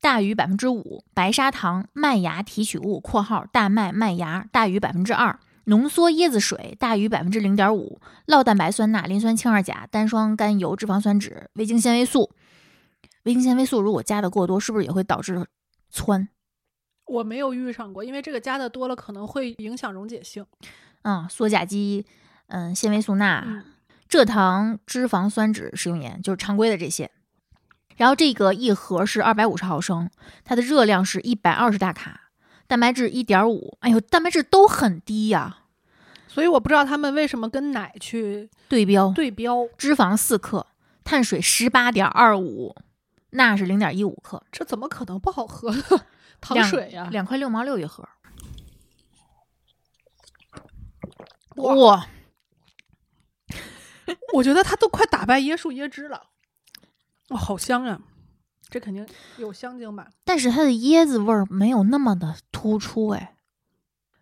[SPEAKER 2] 大于百分之五，白砂糖、麦芽提取物（括号大麦麦芽大于百分之二）。浓缩椰子水大于百分之零点五，酪蛋白酸钠、磷酸氢二钾、单双甘油、脂肪酸酯、味精纤维素。味精纤维素如果加的过多，是不是也会导致窜？
[SPEAKER 3] 我没有遇上过，因为这个加的多了可能会影响溶解性。
[SPEAKER 2] 啊，羧甲基，嗯，纤维素钠、
[SPEAKER 3] 嗯
[SPEAKER 2] 蔗糖、脂肪酸酯、食用盐，就是常规的这些。然后这个一盒是二百五十毫升，它的热量是一百二十大卡，蛋白质一点五。哎呦，蛋白质都很低呀、
[SPEAKER 3] 所以我不知道他们为什么跟奶去
[SPEAKER 2] 对标
[SPEAKER 3] 对标，
[SPEAKER 2] 脂肪四克，碳水十八点二五，钠是零点一五克，
[SPEAKER 3] 这怎么可能不好喝呢？糖水呀、
[SPEAKER 2] 两块六毛六一盒。
[SPEAKER 3] 哇
[SPEAKER 2] 哇，
[SPEAKER 3] 我觉得它都快打败椰树椰汁了。哇，好香呀！这肯定有香精吧？
[SPEAKER 2] 但是它的椰子味儿没有那么的突出，哎，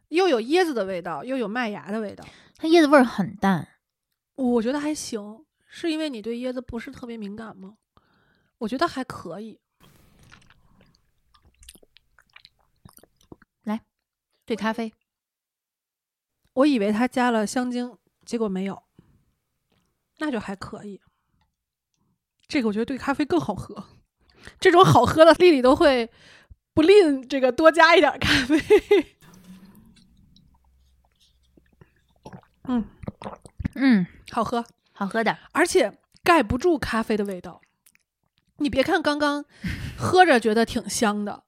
[SPEAKER 3] 又有椰子的味道，又有麦芽的味道，
[SPEAKER 2] 它椰子味儿很淡。
[SPEAKER 3] 我觉得还行。是因为你对椰子不是特别敏感吗？我觉得还可以。
[SPEAKER 2] 来兑咖啡，
[SPEAKER 3] 我以为他加了香精，结果没有，那就还可以。这个我觉得对咖啡更好喝。这种好喝的，丽丽都会不吝这个多加一点咖啡。嗯，
[SPEAKER 2] 嗯，
[SPEAKER 3] 好喝，
[SPEAKER 2] 好喝的。
[SPEAKER 3] 而且盖不住咖啡的味道。你别看刚刚喝着觉得挺香的，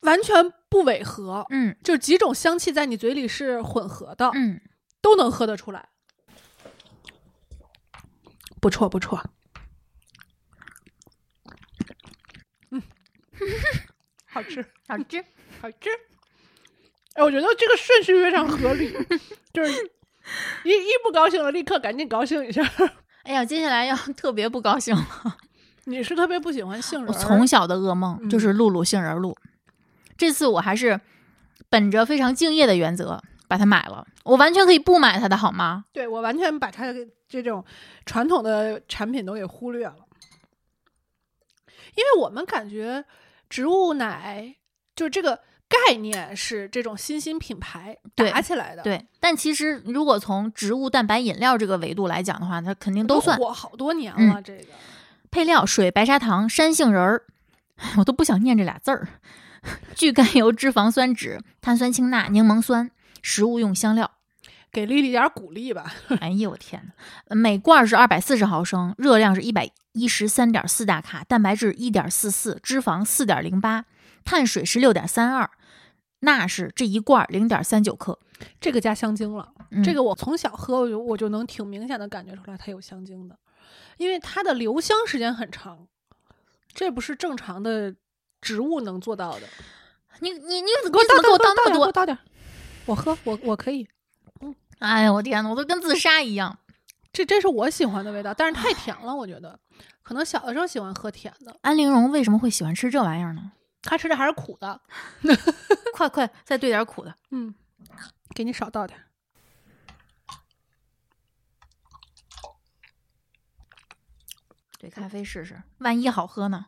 [SPEAKER 3] 完全不违和，
[SPEAKER 2] 嗯
[SPEAKER 3] 就几种香气在你嘴里是混合的，
[SPEAKER 2] 嗯，
[SPEAKER 3] 都能喝得出来。不错不错，嗯，好吃
[SPEAKER 2] 好吃。
[SPEAKER 3] 好吃。哎，我觉得这个顺序非常合理，就是一一不高兴了，立刻赶紧高兴一下。
[SPEAKER 2] 哎呀，接下来要特别不高兴了。
[SPEAKER 3] 你是特别不喜欢杏仁？
[SPEAKER 2] 我从小的噩梦就是露露杏仁露，这次我还是本着非常敬业的原则把它买了。我完全可以不买它的好吗？
[SPEAKER 3] 对我完全把它的这种传统的产品都给忽略了，因为我们感觉植物奶就这个概念是这种新兴品牌打起来的，，
[SPEAKER 2] 对，但其实如果从植物蛋白饮料这个维度来讲的话，它肯定都算。
[SPEAKER 3] 火好多年
[SPEAKER 2] 嗯
[SPEAKER 3] 了。这个
[SPEAKER 2] 配料：水、白砂糖、山杏仁儿，我都不想念这俩字儿。聚甘油、脂肪酸酯、碳酸氢钠、柠檬酸，食物用香料。
[SPEAKER 3] 给丽丽点儿鼓励吧。
[SPEAKER 2] 哎呦我天呐，每罐是二百四十毫升，热量是一百一十三点四大卡，蛋白质一点四四，脂肪四点零八，碳水十六点三二，钠是这一罐零点三九克。
[SPEAKER 3] 这个加香精了，
[SPEAKER 2] 嗯
[SPEAKER 3] 这个我从小喝我就我就能挺明显的感觉出来它有香精的，因为它的留香时间很长，这不是正常的植物能做到的。
[SPEAKER 2] 你你你你
[SPEAKER 3] 给我
[SPEAKER 2] 怎么给我倒那么多？
[SPEAKER 3] 倒点儿。我喝，我我可以，嗯
[SPEAKER 2] 哎呀我天呐，我都跟自杀一样。
[SPEAKER 3] 这这是我喜欢的味道，但是太甜了，我觉得。可能小的时候喜欢喝甜的，
[SPEAKER 2] 安陵容为什么会喜欢吃这玩意儿呢？
[SPEAKER 3] 她吃的还是苦的。
[SPEAKER 2] 快快再兑点苦的。
[SPEAKER 3] 嗯，给你少倒点儿。
[SPEAKER 2] 兑咖啡试试，万一好喝呢？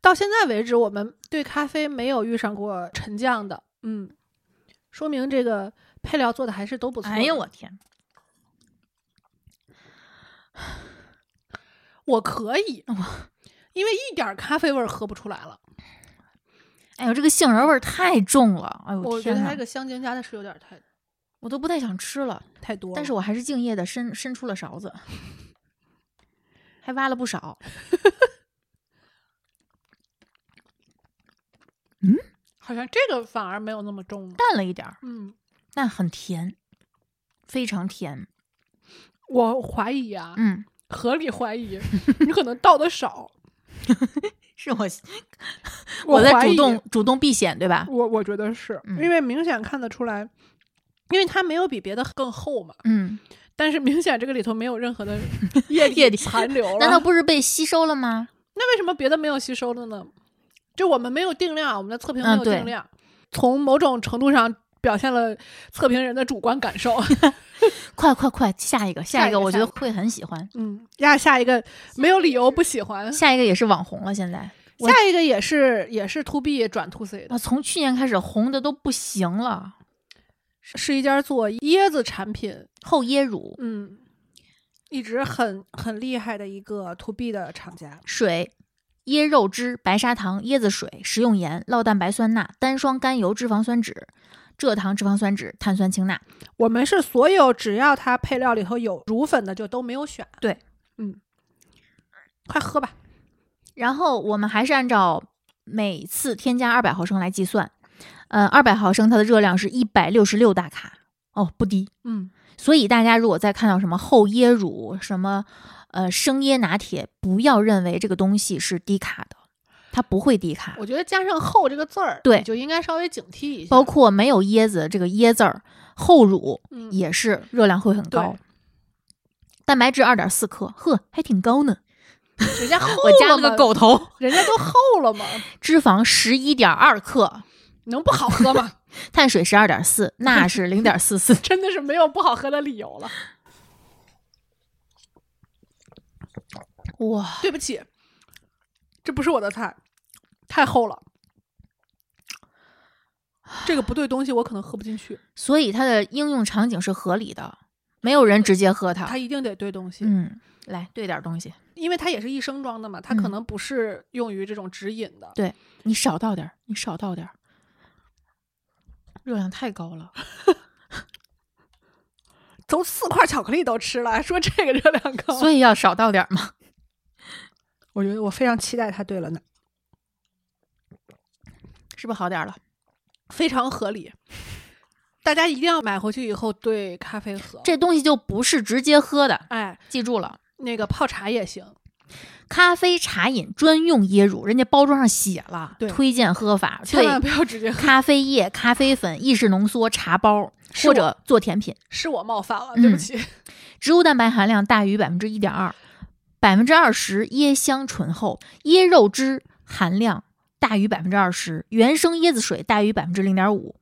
[SPEAKER 3] 到现在为止，我们对咖啡没有遇上过沉降的，嗯，说明这个配料做的还是都不错的。
[SPEAKER 2] 哎呦我天！
[SPEAKER 3] 我可以，因为一点儿咖啡味儿喝不出来了。
[SPEAKER 2] 哎呦，这个杏仁味儿太重了！哎呦
[SPEAKER 3] 我觉得它这个香精加的是有点儿太
[SPEAKER 2] 我都不太想吃了。
[SPEAKER 3] 太多了。
[SPEAKER 2] 但是我还是敬业的伸伸出了勺子，还挖了不少。
[SPEAKER 3] 好像这个反而没有那么重了。
[SPEAKER 2] 淡了一点儿，
[SPEAKER 3] 嗯，
[SPEAKER 2] 但很甜，非常甜。
[SPEAKER 3] 我怀疑啊，
[SPEAKER 2] 嗯，
[SPEAKER 3] 合理怀疑你可能倒的少。
[SPEAKER 2] 是我
[SPEAKER 3] 我在
[SPEAKER 2] 主动主动避险，对吧？
[SPEAKER 3] 我我觉得是、
[SPEAKER 2] 嗯
[SPEAKER 3] 因为明显看得出来，因为它没有比别的更厚嘛，
[SPEAKER 2] 嗯，
[SPEAKER 3] 但是明显这个里头没有任何的 液
[SPEAKER 2] 液体
[SPEAKER 3] 残留了。
[SPEAKER 2] 难道不是被吸收了吗？
[SPEAKER 3] 那为什么别的没有吸收了呢？就我们没有定量，我们的测评没有定量，从某种程度上表现了测评人的主观感受。
[SPEAKER 2] 快快快，下一个，下一个，
[SPEAKER 3] 下一个下一个
[SPEAKER 2] 我觉得会很喜欢。
[SPEAKER 3] 嗯，呀下一个没有理由不喜欢，
[SPEAKER 2] 下一个也是网红了，现在
[SPEAKER 3] 下一个也是也是 to B 转 to C 的，
[SPEAKER 2] 啊，从去年开始红的都不行了。
[SPEAKER 3] 是一家做椰子产品，
[SPEAKER 2] 后椰乳、
[SPEAKER 3] 嗯，一直很很厉害的一个 to B 的厂家。
[SPEAKER 2] 水、椰肉汁、白砂糖、椰子水、食用盐、酪蛋白酸钠、单双甘油脂肪酸酯、蔗糖脂肪酸酯、碳酸氢钠。
[SPEAKER 3] 我们是所有只要它配料里头有乳粉的就都没有选。
[SPEAKER 2] 对，
[SPEAKER 3] 嗯，快喝吧。
[SPEAKER 2] 然后我们还是按照每次添加二百毫升来计算，呃，二百毫升它的热量是一百六十六大卡，哦，不低。
[SPEAKER 3] 嗯，
[SPEAKER 2] 所以大家如果再看到什么厚椰乳、什么呃生椰拿铁，不要认为这个东西是低卡的，它不会低卡。
[SPEAKER 3] 我觉得加上“厚”这个字儿，
[SPEAKER 2] 对
[SPEAKER 3] 就应该稍微警惕一下。
[SPEAKER 2] 包括没有椰子这个椰字儿，厚乳
[SPEAKER 3] 嗯
[SPEAKER 2] 也是热量会很高
[SPEAKER 3] 对。
[SPEAKER 2] 蛋白质二点四克，呵，还挺高呢。
[SPEAKER 3] 人家 厚
[SPEAKER 2] 我加了个，狗头。
[SPEAKER 3] 人家都厚了嘛，
[SPEAKER 2] 脂肪十一点二克，
[SPEAKER 3] 能不好喝吗？
[SPEAKER 2] 碳水十二点四，钠是零点四四。
[SPEAKER 3] 真的是没有不好喝的理由了。
[SPEAKER 2] 哇，
[SPEAKER 3] 对不起，这不是我的菜，太厚了。这个不对东西，我可能喝不进去。
[SPEAKER 2] 所以它的应用场景是合理的，没有人直接喝它。
[SPEAKER 3] 它一定得兑东西，
[SPEAKER 2] 嗯，来兑点东西，
[SPEAKER 3] 因为它也是一升装的嘛，它可
[SPEAKER 2] 嗯
[SPEAKER 3] 能不是用于这种直饮的。
[SPEAKER 2] 对你少倒点儿，你少倒点儿，热量太高了。
[SPEAKER 3] 都四块巧克力都吃了，还说这个热量高，
[SPEAKER 2] 所以要少倒点嘛。
[SPEAKER 3] 我觉得我非常期待它对了呢，
[SPEAKER 2] 是不是好点儿了？
[SPEAKER 3] 非常合理。大家一定要买回去以后兑咖啡喝。
[SPEAKER 2] 这东西就不是直接喝的，
[SPEAKER 3] 哎，
[SPEAKER 2] 记住了。
[SPEAKER 3] 那个泡茶也行。
[SPEAKER 2] 咖啡茶饮专用椰乳，人家包装上写了，推荐喝法，
[SPEAKER 3] 千万，不要直接喝，
[SPEAKER 2] 咖啡液、咖啡粉、意式浓缩、茶包或者做甜品，
[SPEAKER 3] 是我冒犯了，
[SPEAKER 2] 嗯
[SPEAKER 3] 对不起。
[SPEAKER 2] 植物蛋白含量大于百分之一点二，百分之二十椰香醇厚，椰肉汁含量大于百分之二十，原生椰子水大于百分之零点五。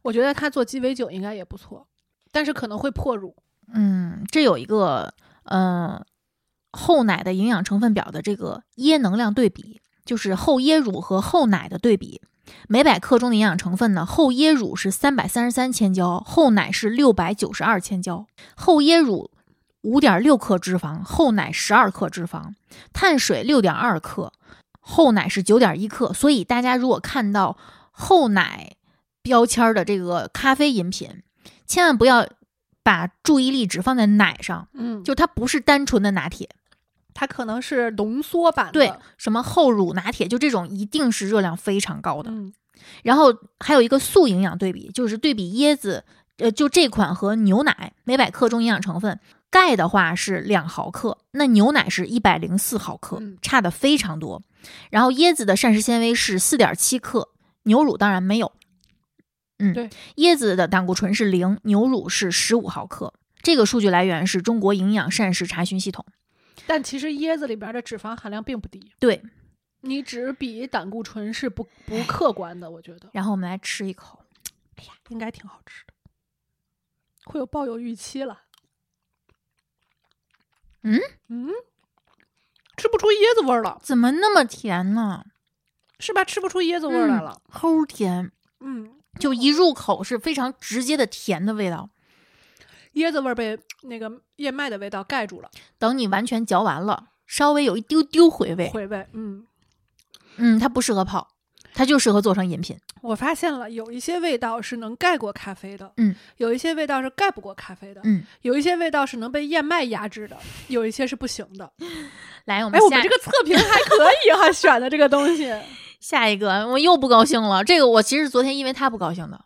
[SPEAKER 3] 我觉得他做鸡尾酒应该也不错，但是可能会破乳。
[SPEAKER 2] 嗯，这有一个呃厚奶的营养成分表的这个椰能量对比，就是厚椰乳和厚奶的对比。每百克中的营养成分呢，厚椰乳是三百三十三千焦，厚奶是六百九十二千焦。厚椰乳五点六克脂肪，厚奶十二克脂肪，碳水六点二克，厚奶是九点一克。所以大家如果看到厚奶标签儿的这个咖啡饮品，千万不要把注意力只放在奶上，
[SPEAKER 3] 嗯
[SPEAKER 2] 就它不是单纯的拿铁。
[SPEAKER 3] 它可能是浓缩版的。
[SPEAKER 2] 对，什么厚乳拿铁，就这种一定是热量非常高的。
[SPEAKER 3] 嗯，
[SPEAKER 2] 然后还有一个素营养对比，就是对比椰子，呃，就这款和牛奶每百克中营养成分，钙的话是两毫克，那牛奶是一百零四毫克
[SPEAKER 3] 嗯，
[SPEAKER 2] 差的非常多。然后椰子的膳食纤维是四点七克，牛乳当然没有。嗯，
[SPEAKER 3] 对，
[SPEAKER 2] 椰子的胆固醇是零，牛乳是十五毫克。这个数据来源是中国营养膳食查询系统。
[SPEAKER 3] 但其实椰子里边的脂肪含量并不低，
[SPEAKER 2] 对，
[SPEAKER 3] 你只比胆固醇是不不客观的，我觉得
[SPEAKER 2] 然后我们来吃一口。
[SPEAKER 3] 应该挺好吃的，会有抱有预期了。
[SPEAKER 2] 嗯
[SPEAKER 3] 嗯，吃不出椰子味儿了，
[SPEAKER 2] 怎么那么甜呢？
[SPEAKER 3] 是吧？吃不出椰子味儿来了。
[SPEAKER 2] 齁甜，
[SPEAKER 3] 嗯，
[SPEAKER 2] 就一入口是非常直接的甜的味道。
[SPEAKER 3] 椰子味儿被那个燕麦的味道盖住了，
[SPEAKER 2] 等你完全嚼完了，稍微有一丢丢回味。
[SPEAKER 3] 回味。嗯，
[SPEAKER 2] 嗯，它不适合泡，它就适合做成饮品。
[SPEAKER 3] 我发现了，有一些味道是能盖过咖啡的，
[SPEAKER 2] 嗯，
[SPEAKER 3] 有一些味道是盖不过咖啡的，
[SPEAKER 2] 嗯，
[SPEAKER 3] 有一些味道是能被燕麦压制的，有一些是不行的。
[SPEAKER 2] 来，我们
[SPEAKER 3] 哎，我
[SPEAKER 2] 下
[SPEAKER 3] 们这个测评还可以哈，选的这个东西。
[SPEAKER 2] 下一个我又不高兴了。这个我其实昨天因为他不高兴的。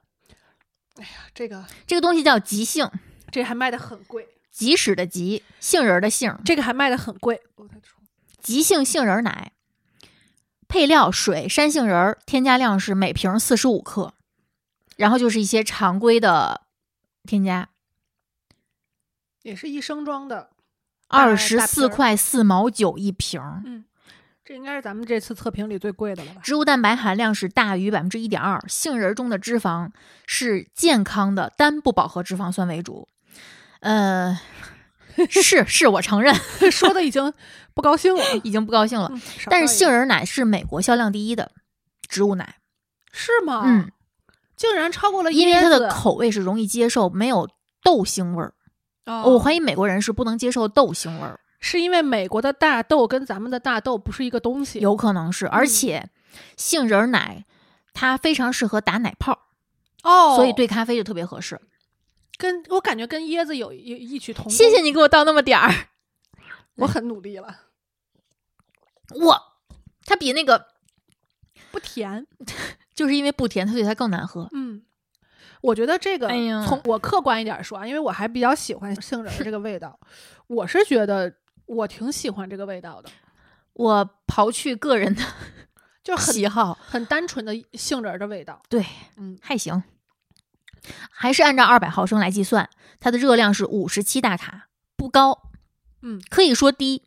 [SPEAKER 3] 哎呀这个
[SPEAKER 2] 这个东西叫即兴，
[SPEAKER 3] 这还卖的很贵，
[SPEAKER 2] 即使的即，杏仁儿的杏，
[SPEAKER 3] 这个还卖的很贵。
[SPEAKER 2] 即兴杏仁奶，配料水、山杏仁儿，添加量是每瓶四十五克，然后就是一些常规的添加，
[SPEAKER 3] 也是一升装的，
[SPEAKER 2] 二十四块四毛九一瓶儿。
[SPEAKER 3] 嗯，这应该是咱们这次测评里最贵的了吧？
[SPEAKER 2] 植物蛋白含量是大于百分之一点二，杏仁儿中的脂肪是健康的单不饱和脂肪酸为主。呃，是是我承认，
[SPEAKER 3] 说的已经不高兴了，
[SPEAKER 2] 已经不高兴了。
[SPEAKER 3] 嗯
[SPEAKER 2] 但是杏仁奶是美国销量第一的植物奶，
[SPEAKER 3] 是吗？
[SPEAKER 2] 嗯，，
[SPEAKER 3] 竟然超过了
[SPEAKER 2] 因为它的口味是容易接受，没有豆腥味儿。
[SPEAKER 3] 哦
[SPEAKER 2] 我怀疑美国人是不能接受豆腥味儿，
[SPEAKER 3] 是因为美国的大豆跟咱们的大豆不是一个东西。
[SPEAKER 2] 有可能是，而且杏仁奶它非常适合打奶泡，
[SPEAKER 3] 哦，
[SPEAKER 2] 所以兑咖啡就特别合适。
[SPEAKER 3] 跟我感觉跟椰子有异异曲同工。
[SPEAKER 2] 谢谢你给我倒那么点儿，
[SPEAKER 3] 我很努力了，
[SPEAKER 2] 哇，它比那个
[SPEAKER 3] 不甜。
[SPEAKER 2] 就是因为不甜，它所以它更难喝。
[SPEAKER 3] 嗯，我觉得这个
[SPEAKER 2] 哎
[SPEAKER 3] 从我客观一点说啊，因为我还比较喜欢杏仁儿这个味道，我是觉得我挺喜欢这个味道的，
[SPEAKER 2] 我刨去个人的
[SPEAKER 3] 就很
[SPEAKER 2] 喜好，
[SPEAKER 3] 很单纯的杏仁的味道。
[SPEAKER 2] 对，
[SPEAKER 3] 嗯，
[SPEAKER 2] 还行，还是按照二百毫升来计算，它的热量是五十七大卡，不高，
[SPEAKER 3] 嗯，
[SPEAKER 2] 可以说低。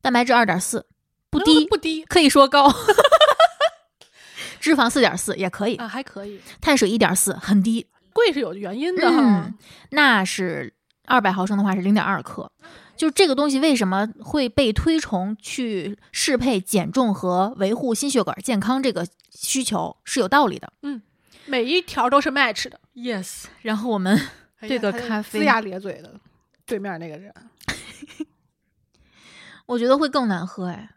[SPEAKER 2] 蛋白质二点四，不
[SPEAKER 3] 嗯
[SPEAKER 2] 低，
[SPEAKER 3] 不低
[SPEAKER 2] 可以说高。脂肪四点四也可以，
[SPEAKER 3] 啊，还可以。
[SPEAKER 2] 碳水一点四很低。
[SPEAKER 3] 贵是有原因的哈
[SPEAKER 2] 嗯。，那是二百毫升的话是零点二克。就这个东西为什么会被推崇去适配减重和维护心血管健康这个需求是有道理的。
[SPEAKER 3] 每一条都是 match 的。
[SPEAKER 2] Yes，然后我们 这个咖啡
[SPEAKER 3] 龇牙咧嘴的，对面那个人
[SPEAKER 2] 我觉得会更难喝哎。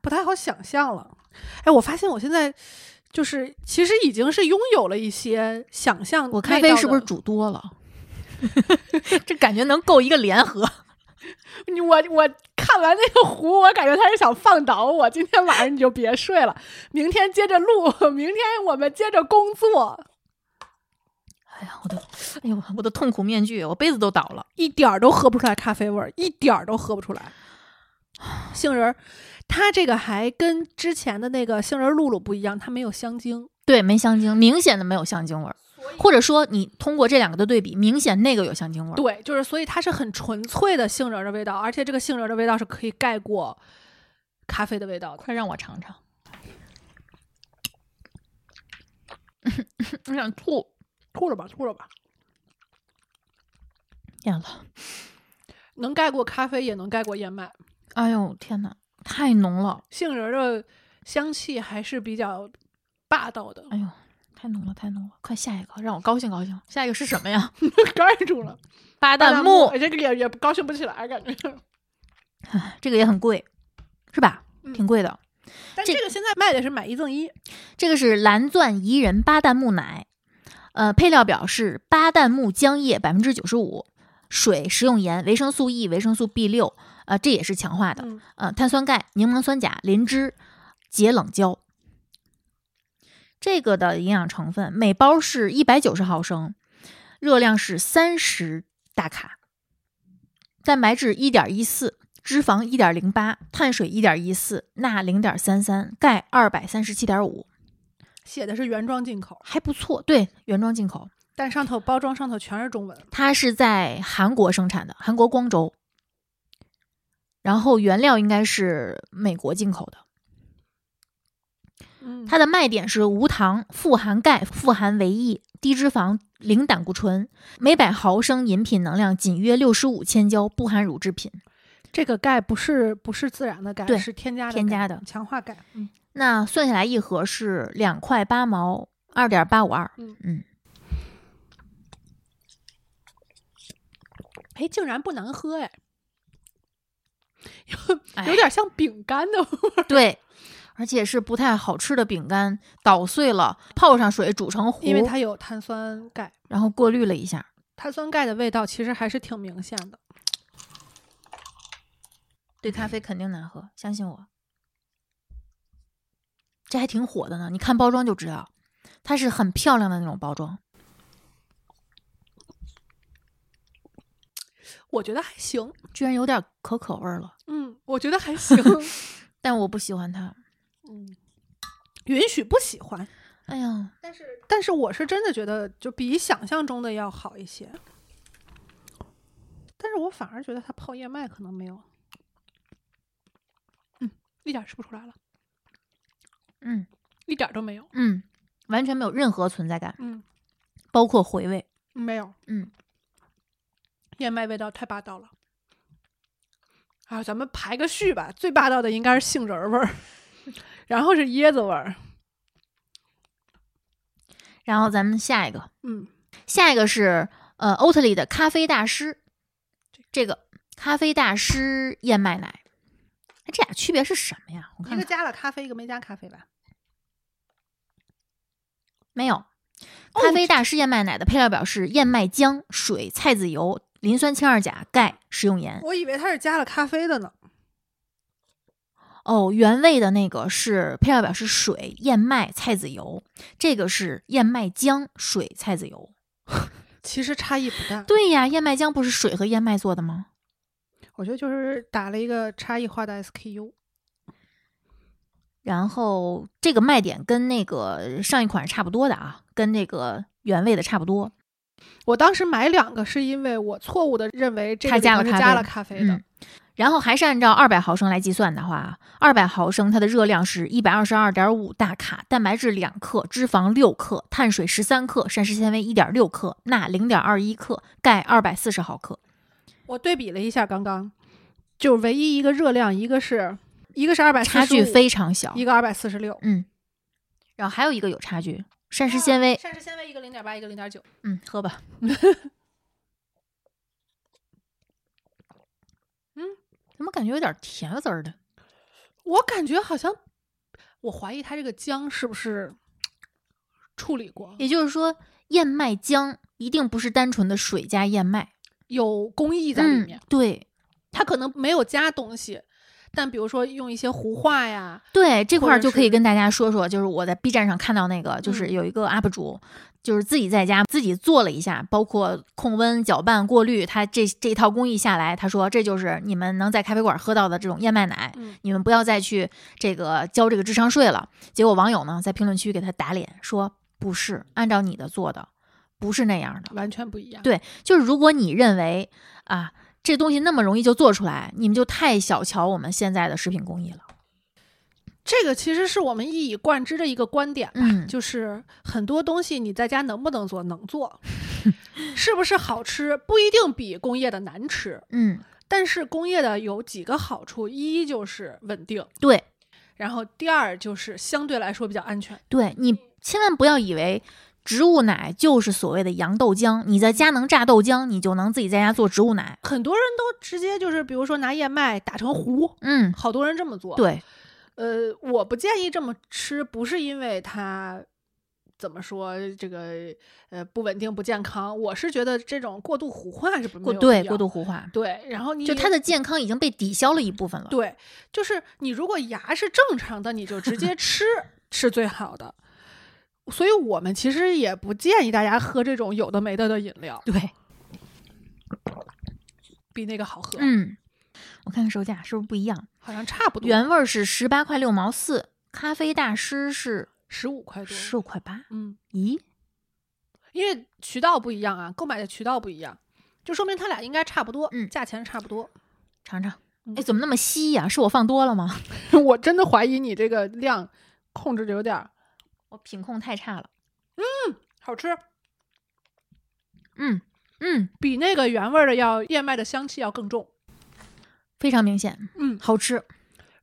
[SPEAKER 3] 不太好想象了。哎，我发现我现在就是其实已经是拥有了一些想象。
[SPEAKER 2] 我咖啡是不是？煮多了？这感觉能够一个联合。
[SPEAKER 3] 你我我看完那个壶，我感觉他是想放倒我。今天晚上你就别睡了，明天接着录，明天我们接着工作。
[SPEAKER 2] 哎呀，我的，哎呦，我的痛苦面具，我杯子都倒了。
[SPEAKER 3] 一点儿都喝不出来咖啡味儿，一点儿都喝不出来。杏仁儿，它这个还跟之前的那个杏仁露露不一样，它没有香精。
[SPEAKER 2] 对，没香精，明显的没有香精味儿。或者说，你通过这两个的对比，明显那个有香精味儿。
[SPEAKER 3] 对，就是所以它是很纯粹的杏仁儿的味道，而且这个杏仁儿的味道是可以盖过咖啡的味道的。
[SPEAKER 2] 快让我尝尝。我 想吐，
[SPEAKER 3] 吐了吧，吐了吧，
[SPEAKER 2] 咽了！
[SPEAKER 3] 能盖过咖啡，也能盖过燕麦。
[SPEAKER 2] 哎呦天哪，太浓了！
[SPEAKER 3] 杏仁儿的香气还是比较霸道的，
[SPEAKER 2] 哎呦，太浓了，太浓了！快下一个，让我高兴高兴。下一个是什么呀？
[SPEAKER 3] 盖住了。
[SPEAKER 2] 巴旦木，
[SPEAKER 3] 哎这个也也高兴不起来，感觉。
[SPEAKER 2] 这个也很贵，是吧？
[SPEAKER 3] 嗯
[SPEAKER 2] 挺贵的。这
[SPEAKER 3] 但这个现在卖的是买一赠一，
[SPEAKER 2] 这个是蓝钻怡人巴旦木奶，呃，配料表是巴旦木浆液百分之九十五，水、食用盐、维生素 E、维生素 B 六，呃，这也是强化的，
[SPEAKER 3] 嗯
[SPEAKER 2] 呃，碳酸钙、柠檬酸钾、磷脂、解冷胶。这个的营养成分每包是一百九十毫升，热量是三十大卡，蛋白质一点一四，脂肪一点零八，碳水一点一四，钠零点三三，钙二百三十七点五，
[SPEAKER 3] 写的是原装进口，
[SPEAKER 2] 还不错。对，原装进口，
[SPEAKER 3] 但上头包装上头全是中文。
[SPEAKER 2] 它是在韩国生产的，韩国光州。然后原料应该是美国进口的。
[SPEAKER 3] 嗯，
[SPEAKER 2] 它的卖点是无糖、富含钙、富含维 E、低脂肪、零胆固醇，每百毫升饮品能量仅约六十五千焦，不含乳制品。
[SPEAKER 3] 这个钙不是不是自然的钙，
[SPEAKER 2] 对
[SPEAKER 3] 是添加的
[SPEAKER 2] 添加的
[SPEAKER 3] 强化钙。嗯，
[SPEAKER 2] 那算下来一盒是两块八毛，二点八五二。
[SPEAKER 3] 嗯
[SPEAKER 2] 嗯，
[SPEAKER 3] 哎，竟然不难喝哎，
[SPEAKER 2] 有
[SPEAKER 3] 有点像饼干的味儿，
[SPEAKER 2] 对，而且是不太好吃的饼干，捣碎了，泡上水煮成糊，
[SPEAKER 3] 因为它有碳酸钙，
[SPEAKER 2] 然后过滤了一下。
[SPEAKER 3] 碳酸钙的味道其实还是挺明显的。
[SPEAKER 2] 对咖啡肯定难喝，相信我。这还挺火的呢。你看包装就知道，它是很漂亮的那种包装。
[SPEAKER 3] 我觉得还行，
[SPEAKER 2] 居然有点可可味儿了，
[SPEAKER 3] 嗯，我觉得还行，
[SPEAKER 2] 但我不喜欢它。
[SPEAKER 3] 嗯，允许不喜欢，
[SPEAKER 2] 哎呀，
[SPEAKER 3] 但是但是我是真的觉得就比想象中的要好一些，但是我反而觉得它泡燕麦可能没有，嗯，一点吃不出来了，
[SPEAKER 2] 嗯。
[SPEAKER 3] 一点都没有，
[SPEAKER 2] 嗯，完全没有任何存在感，
[SPEAKER 3] 嗯，
[SPEAKER 2] 包括回味。
[SPEAKER 3] 没有，
[SPEAKER 2] 嗯，
[SPEAKER 3] 燕麦味道太霸道了。啊，咱们排个序吧，最霸道的应该是杏仁味儿，然后是椰子味儿，
[SPEAKER 2] 然后咱们下一个，
[SPEAKER 3] 嗯，
[SPEAKER 2] 下一个是呃欧特利的咖啡大师，这个咖啡大师燕麦奶，哎，这俩区别是什么呀？我看看一个
[SPEAKER 3] 加了咖啡，一个没加咖啡吧？
[SPEAKER 2] 没有。咖啡大师燕麦奶的配料表是燕麦浆、水、菜籽油、磷酸氢二钾、钙、食用盐。
[SPEAKER 3] 我以为它是加了咖啡的呢。
[SPEAKER 2] 哦，原味的那个是配料表是水、燕麦、菜籽油，这个是燕麦浆、水、菜籽油。
[SPEAKER 3] 其实差异不大，
[SPEAKER 2] 对呀，燕麦浆不是水和燕麦做的吗？
[SPEAKER 3] 我觉得就是打了一个差异化的 SKU。
[SPEAKER 2] 然后这个卖点跟那个上一款是差不多的啊，跟那个原味的差不多。
[SPEAKER 3] 我当时买两个是因为我错误的认为这个
[SPEAKER 2] 它加了咖啡
[SPEAKER 3] 里头是加了咖啡的，
[SPEAKER 2] 嗯，然后还是按照二百毫升来计算的话，二百毫升它的热量是一百二十二点五大卡，蛋白质两克，脂肪六克，碳水十三克，膳食纤维一点六克，钠零点二一克，钙二百四十毫克。
[SPEAKER 3] 我对比了一下，刚刚就唯一一个热量，一个是一个是二百
[SPEAKER 2] 差距非常小。
[SPEAKER 3] 一个二百四十六，
[SPEAKER 2] 嗯，然后还有一个有差距，膳食纤维，
[SPEAKER 3] 膳食纤维一个零点八，一个零点九。
[SPEAKER 2] 嗯，喝吧。
[SPEAKER 3] 嗯，
[SPEAKER 2] 怎么感觉有点甜滋儿的？
[SPEAKER 3] 我感觉好像，我怀疑它这个姜是不是处理过，
[SPEAKER 2] 也就是说，燕麦浆一定不是单纯的水加燕麦
[SPEAKER 3] 有工艺在里面
[SPEAKER 2] 嗯。对
[SPEAKER 3] 它可能没有加东西，但比如说用一些糊化呀，
[SPEAKER 2] 对，这块儿就可以跟大家说说，就是我在 B 站上看到那个，就是
[SPEAKER 3] 嗯
[SPEAKER 2] 有一个 UP 主，就是自己在家自己做了一下，包括控温、搅拌、过滤，他这这套工艺下来，他说这就是你们能在咖啡馆喝到的这种燕麦奶，
[SPEAKER 3] 嗯
[SPEAKER 2] 你们不要再去这个交这个智商税了。结果网友呢在评论区给他打脸，说不是按照你的做的，不是那样的。
[SPEAKER 3] 完全不一样。
[SPEAKER 2] 对就是如果你认为啊这东西那么容易就做出来，你们就太小瞧我们现在的食品工艺了。
[SPEAKER 3] 这个其实是我们一以贯之的一个观点吧，
[SPEAKER 2] 嗯
[SPEAKER 3] 就是很多东西你在家能不能做，能做，是不是好吃不一定比工业的难吃，
[SPEAKER 2] 嗯，
[SPEAKER 3] 但是工业的有几个好处，一就是稳定，
[SPEAKER 2] 对。
[SPEAKER 3] 然后第二就是相对来说比较安全。
[SPEAKER 2] 对你千万不要以为植物奶就是所谓的洋豆浆，你在家能榨豆浆，你就能自己在家做植物奶。
[SPEAKER 3] 很多人都直接就是，比如说拿燕麦打成糊，
[SPEAKER 2] 嗯，
[SPEAKER 3] 好多人这么做。，
[SPEAKER 2] 对，
[SPEAKER 3] 呃，我不建议这么吃，不是因为它怎么说这个呃不稳定不健康，我是觉得这种过度糊化是不
[SPEAKER 2] 对过度糊化，
[SPEAKER 3] 对，然后你
[SPEAKER 2] 就它的健康已经被抵消了一部分了。
[SPEAKER 3] 对，就是你如果牙是正常的，你就直接吃 是最好的。所以我们其实也不建议大家喝这种有的没的的饮料，
[SPEAKER 2] 对，
[SPEAKER 3] 比那个好喝，
[SPEAKER 2] 嗯，我看看售价是不是不一样？
[SPEAKER 3] 好像差不多，
[SPEAKER 2] 原味儿是十八块六毛四，咖啡大师是
[SPEAKER 3] 十五块多，
[SPEAKER 2] 十五块八。
[SPEAKER 3] 嗯，
[SPEAKER 2] 咦，
[SPEAKER 3] 因为渠道不一样啊，购买的渠道不一样，就说明它俩应该差不多，
[SPEAKER 2] 嗯
[SPEAKER 3] 价钱差不多。
[SPEAKER 2] 尝尝。
[SPEAKER 3] 嗯
[SPEAKER 2] 哎，怎么那么稀呀、是我放多了吗？
[SPEAKER 3] 我真的怀疑你这个量控制的有点儿
[SPEAKER 2] 我品控太差了。
[SPEAKER 3] 嗯好吃，
[SPEAKER 2] 嗯嗯，
[SPEAKER 3] 比那个原味儿的要燕麦的香气要更重。
[SPEAKER 2] 非常明显，
[SPEAKER 3] 嗯，
[SPEAKER 2] 好吃。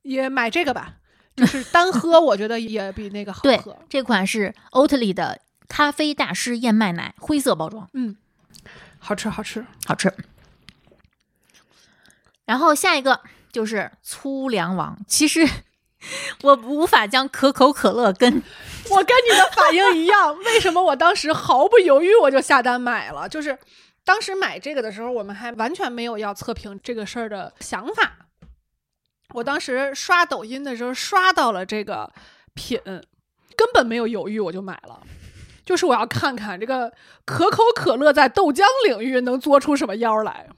[SPEAKER 3] 也买这个吧，就是 单喝，我觉得也比那个好
[SPEAKER 2] 对
[SPEAKER 3] 喝。，
[SPEAKER 2] 这款是欧特里的咖啡大师燕麦奶，灰色包装，
[SPEAKER 3] 嗯，好吃好吃。
[SPEAKER 2] 好吃。然后下一个就是粗粮王，其实 我无法将可口可乐跟
[SPEAKER 3] 我跟你的反应一样，为什么我当时毫不犹豫我就下单买了？就是当时买这个的时候，我们还完全没有要测评这个事儿的想法。我当时刷抖音的时候刷到了这个品，根本没有犹豫，我就买了。就是我要看看这个可口可乐在豆浆领域能做出什么妖来，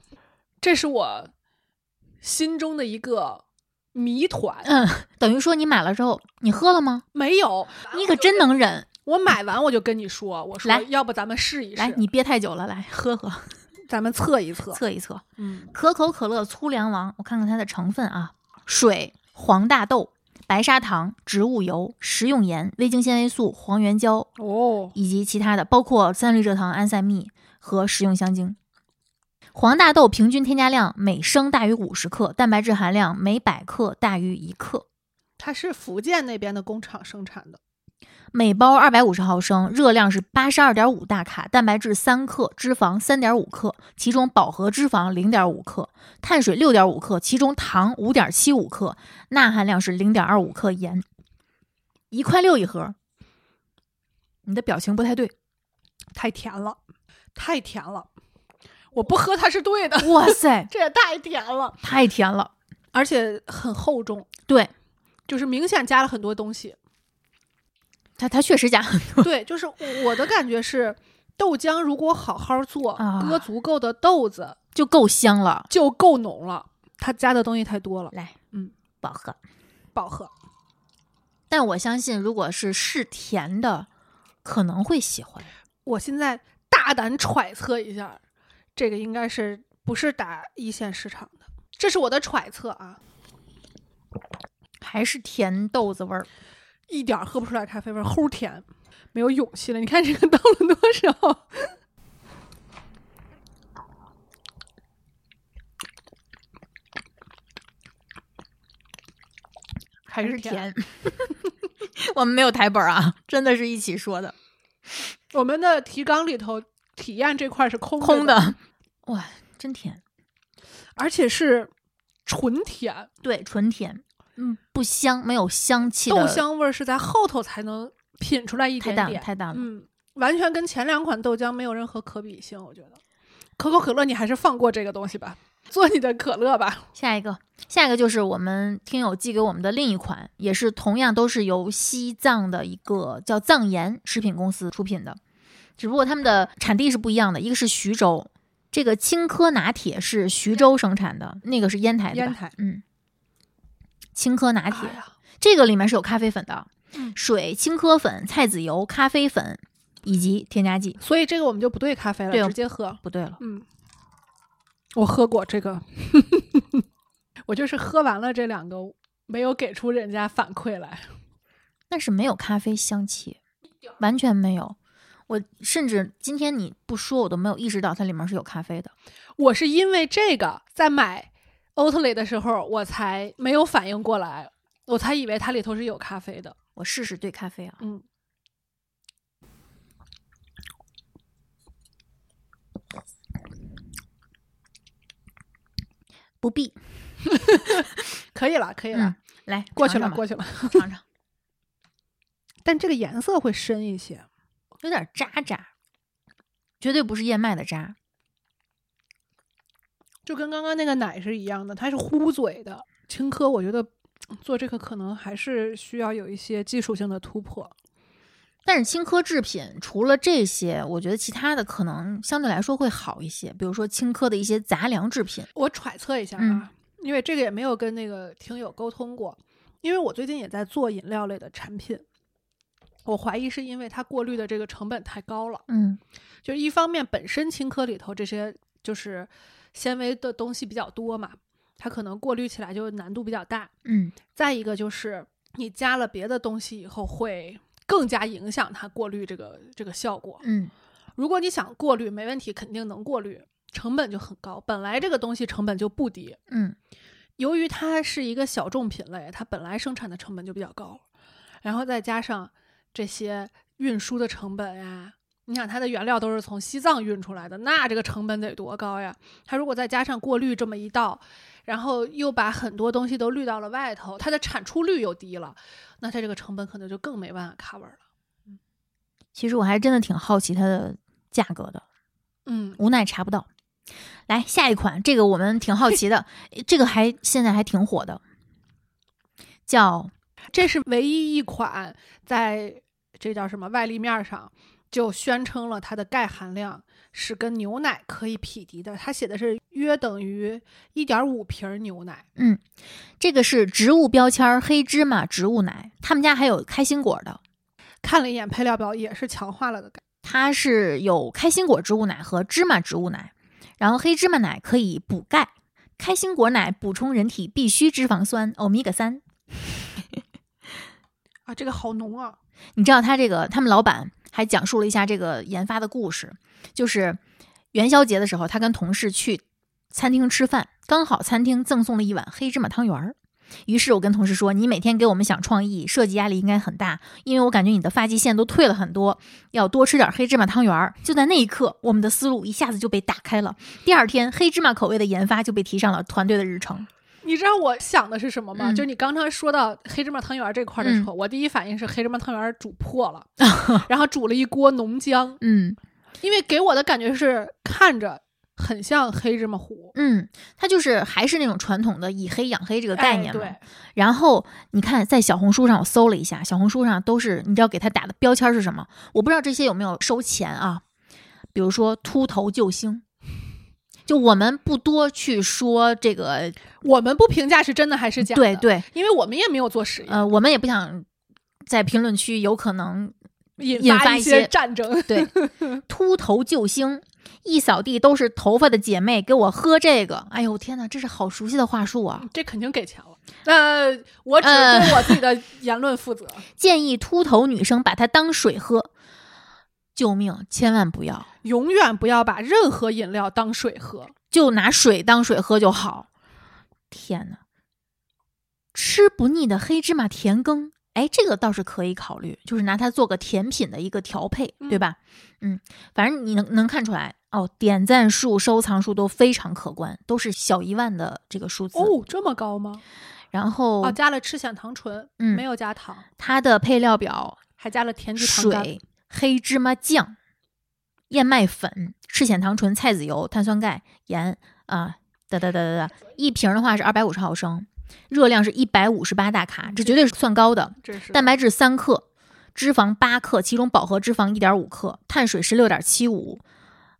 [SPEAKER 3] 这是我心中的一个谜团。
[SPEAKER 2] 嗯，等于说你买了之后，你喝了吗？
[SPEAKER 3] 没有，
[SPEAKER 2] 你可真能忍。
[SPEAKER 3] 我买完我就跟你说，我说
[SPEAKER 2] 来
[SPEAKER 3] 要不咱们试一试，
[SPEAKER 2] 来，你憋太久了，来喝喝，
[SPEAKER 3] 咱们测一测。
[SPEAKER 2] 测一测。
[SPEAKER 3] 嗯，
[SPEAKER 2] 可口可乐粗粮王，我看看它的成分啊：水、黄大豆、白砂糖、植物油、食用盐、味精纤维素、黄原胶
[SPEAKER 3] 哦，
[SPEAKER 2] 以及其他的，包括三氯蔗糖、安赛蜜和食用香精。黄大豆平均添加量每升大于五十克，蛋白质含量每百克大于一克。
[SPEAKER 3] 它是福建那边的工厂生产的。
[SPEAKER 2] 每包二百五十毫升，热量是八十二点五大卡，蛋白质三克，脂肪三点五克，其中饱和脂肪零点五克，碳水六点五克，其中糖五点七五克，钠含量是零点二五克，盐一块六一盒。你的表情不太对，
[SPEAKER 3] 太甜了，太甜了，我不喝它是对的。
[SPEAKER 2] 哇塞，
[SPEAKER 3] 这也太甜了，
[SPEAKER 2] 太甜了，
[SPEAKER 3] 而且很厚重，
[SPEAKER 2] 对
[SPEAKER 3] 就是明显加了很多东西。
[SPEAKER 2] 它它确实加很多，
[SPEAKER 3] 对，就是我的感觉是，豆浆如果好好做，
[SPEAKER 2] 啊
[SPEAKER 3] 搁足够的豆子
[SPEAKER 2] 就够香了。
[SPEAKER 3] 就够浓了。它加的东西太多了，
[SPEAKER 2] 来，
[SPEAKER 3] 嗯，
[SPEAKER 2] 不好喝。
[SPEAKER 3] 不好喝。
[SPEAKER 2] 但我相信，如果是是甜的，可能会喜欢。
[SPEAKER 3] 我现在大胆揣测一下，这个应该是不是打一线市场的？这是我的揣测啊，
[SPEAKER 2] 还是甜豆子味儿，
[SPEAKER 3] 一点儿喝不出来咖啡味儿，齁甜，没有勇气了。你看这个 倒了多少？还
[SPEAKER 2] 还是
[SPEAKER 3] 是甜。
[SPEAKER 2] 我们没有台本啊，真的是一起说的，
[SPEAKER 3] 我们的提纲里头体验这块是空着
[SPEAKER 2] 空，
[SPEAKER 3] 的。
[SPEAKER 2] 哇，真甜，
[SPEAKER 3] 而且是纯甜，
[SPEAKER 2] 对，纯甜，嗯，不香，没有香气
[SPEAKER 3] 豆香味儿是在后头才能品出来一
[SPEAKER 2] 太淡了，
[SPEAKER 3] 点点。
[SPEAKER 2] 太淡了。
[SPEAKER 3] 嗯，完全跟前两款豆浆没有任何可比性，我觉得。可口可乐，你还是放过这个东西吧，做你的可乐吧。
[SPEAKER 2] 下一个，下一个就是我们听友寄给我们的另一款，也是同样都是由西藏的一个叫藏盐食品公司出品的，只不过他们的产地是不一样的，一个是徐州，这个青稞拿铁是徐州生产的，那个是烟台的吧，
[SPEAKER 3] 烟台
[SPEAKER 2] 嗯，青稞拿铁、
[SPEAKER 3] 哎，
[SPEAKER 2] 这个里面是有咖啡粉的，
[SPEAKER 3] 嗯
[SPEAKER 2] 水、青稞粉、菜籽油、咖啡粉以及添加剂。
[SPEAKER 3] 所以这个我们就不兑咖啡了，
[SPEAKER 2] 对
[SPEAKER 3] 直接喝。
[SPEAKER 2] 不对了，
[SPEAKER 3] 嗯，我喝过这个，我就是喝完了这两个，没有给出人家反馈来。
[SPEAKER 2] 但是没有咖啡香气，完全没有。我甚至今天你不说，我都没有意识到它里面是有咖啡的。
[SPEAKER 3] 我是因为这个在买 Oatly 的时候，我才没有反应过来，我才以为它里头是有咖啡的。
[SPEAKER 2] 我试试兑咖啡啊，
[SPEAKER 3] 嗯，
[SPEAKER 2] 不必。
[SPEAKER 3] 可以了，可以了，
[SPEAKER 2] 嗯，来
[SPEAKER 3] 过去了，过去了。
[SPEAKER 2] 尝尝，
[SPEAKER 3] 但这个颜色会深一些。
[SPEAKER 2] 有点渣渣，绝对不是燕麦的渣。
[SPEAKER 3] 就跟刚刚那个奶是一样的，它是糊嘴的。青稞，我觉得嗯做这个可能还是需要有一些技术性的突破。
[SPEAKER 2] 但是青稞制品除了这些，我觉得其他的可能相对来说会好一些，比如说青稞的一些杂粮制品。
[SPEAKER 3] 我揣测一下啊，
[SPEAKER 2] 嗯
[SPEAKER 3] 因为这个也没有跟那个听友沟通过，因为我最近也在做饮料类的产品，我怀疑是因为它过滤的这个成本太高了。
[SPEAKER 2] 嗯
[SPEAKER 3] 就一方面本身青稞里头这些就是纤维的东西比较多嘛，它可能过滤起来就难度比较大。
[SPEAKER 2] 嗯，
[SPEAKER 3] 再一个就是你加了别的东西以后，会更加影响它过滤这个这个效果。
[SPEAKER 2] 嗯，
[SPEAKER 3] 如果你想过滤，没问题，肯定能过滤，成本就很高。本来这个东西成本就不低，
[SPEAKER 2] 嗯，
[SPEAKER 3] 由于它是一个小众品类，它本来生产的成本就比较高，然后再加上这些运输的成本呀，你想它的原料都是从西藏运出来的，那这个成本得多高呀？它如果再加上过滤这么一道，然后又把很多东西都滤到了外头，它的产出率又低了，那它这个成本可能就更没办法 cover 了。
[SPEAKER 2] 其实我还真的挺好奇它的价格的，
[SPEAKER 3] 嗯，
[SPEAKER 2] 无奈查不到。来下一款，这个我们挺好奇的，这个还现在还挺火的，叫
[SPEAKER 3] 这是唯一一款在这叫什么外立面上就宣称了它的钙含量是跟牛奶可以匹敌的。它写的是约等于一点五瓶牛奶。
[SPEAKER 2] 嗯这个是植物标签儿黑芝麻植物奶，他们家还有开心果的，
[SPEAKER 3] 看了一眼配料表，也是强化了的钙。
[SPEAKER 2] 它是有开心果植物奶和芝麻植物奶，然后黑芝麻奶可以补钙，开心果奶补充人体必需脂肪酸欧米伽三。
[SPEAKER 3] 啊，这个好浓啊！
[SPEAKER 2] 你知道他这个，他们老板还讲述了一下这个研发的故事，就是元宵节的时候，他跟同事去餐厅吃饭，刚好餐厅赠送了一碗黑芝麻汤圆儿。于是我跟同事说：“你每天给我们想创意，设计压力应该很大，因为我感觉你的发际线都退了很多，要多吃点黑芝麻汤圆儿。”就在那一刻，我们的思路一下子就被打开了。第二天，黑芝麻口味的研发就被提上了团队的日程。
[SPEAKER 3] 你知道我想的是什么吗？
[SPEAKER 2] 嗯
[SPEAKER 3] 就是你刚刚说到黑芝麻汤圆儿这块儿的时候，我第一反应是黑芝麻汤圆儿煮破了，然后煮了一锅浓浆，
[SPEAKER 2] 嗯
[SPEAKER 3] 因为给我的感觉是看着很像黑芝麻糊
[SPEAKER 2] 嗯，它就是还是那种传统的以黑养黑这个概念嘛。
[SPEAKER 3] 哎、
[SPEAKER 2] 然后你看，在小红书上我搜了一下，小红书上都是你知道给它打的标签是什么？我不知道这些有没有收钱啊？比如说秃头救星，就我们不多去说这个，
[SPEAKER 3] 我们不评价是真的还是假的，
[SPEAKER 2] 对，对，
[SPEAKER 3] 因为我们也没有做实验，
[SPEAKER 2] 呃，我们也不想在评论区有可能
[SPEAKER 3] 引
[SPEAKER 2] 引发一
[SPEAKER 3] 一些
[SPEAKER 2] 些
[SPEAKER 3] 战争。
[SPEAKER 2] 对 秃头救星。一扫地都是头发的姐妹，给我喝这个！哎呦天哪，这是好熟悉的话术啊！
[SPEAKER 3] 这肯定给钱了。那、我只
[SPEAKER 2] 呃
[SPEAKER 3] 对我自己的言论负责。
[SPEAKER 2] 建议秃头女生把它当水喝，救命！千万不要，
[SPEAKER 3] 永远不要把任何饮料当水喝。
[SPEAKER 2] 就拿水当水喝就好。天哪，吃不腻的黑芝麻甜羹，哎，这个倒是可以考虑，就是拿它做个甜品的一个调配，对吧？嗯，反正你能能看出来哦，点赞数、收藏数都非常可观，都是小一万的这个数字。
[SPEAKER 3] 哦，这么高吗？
[SPEAKER 2] 然后、
[SPEAKER 3] 哦，加了赤藓糖醇，
[SPEAKER 2] 嗯
[SPEAKER 3] 没有加糖，
[SPEAKER 2] 它的配料表
[SPEAKER 3] 还加了甜菊糖苷。
[SPEAKER 2] 水、黑芝麻酱、燕麦粉、赤藓糖醇、菜籽油、碳酸钙、盐啊，哒哒哒哒哒，一瓶的话是二百五十毫升，热量是一百五十八大卡，这绝对是算高的。蛋白质三克，脂肪八克，其中饱和脂肪一点五克，碳水十六点七五，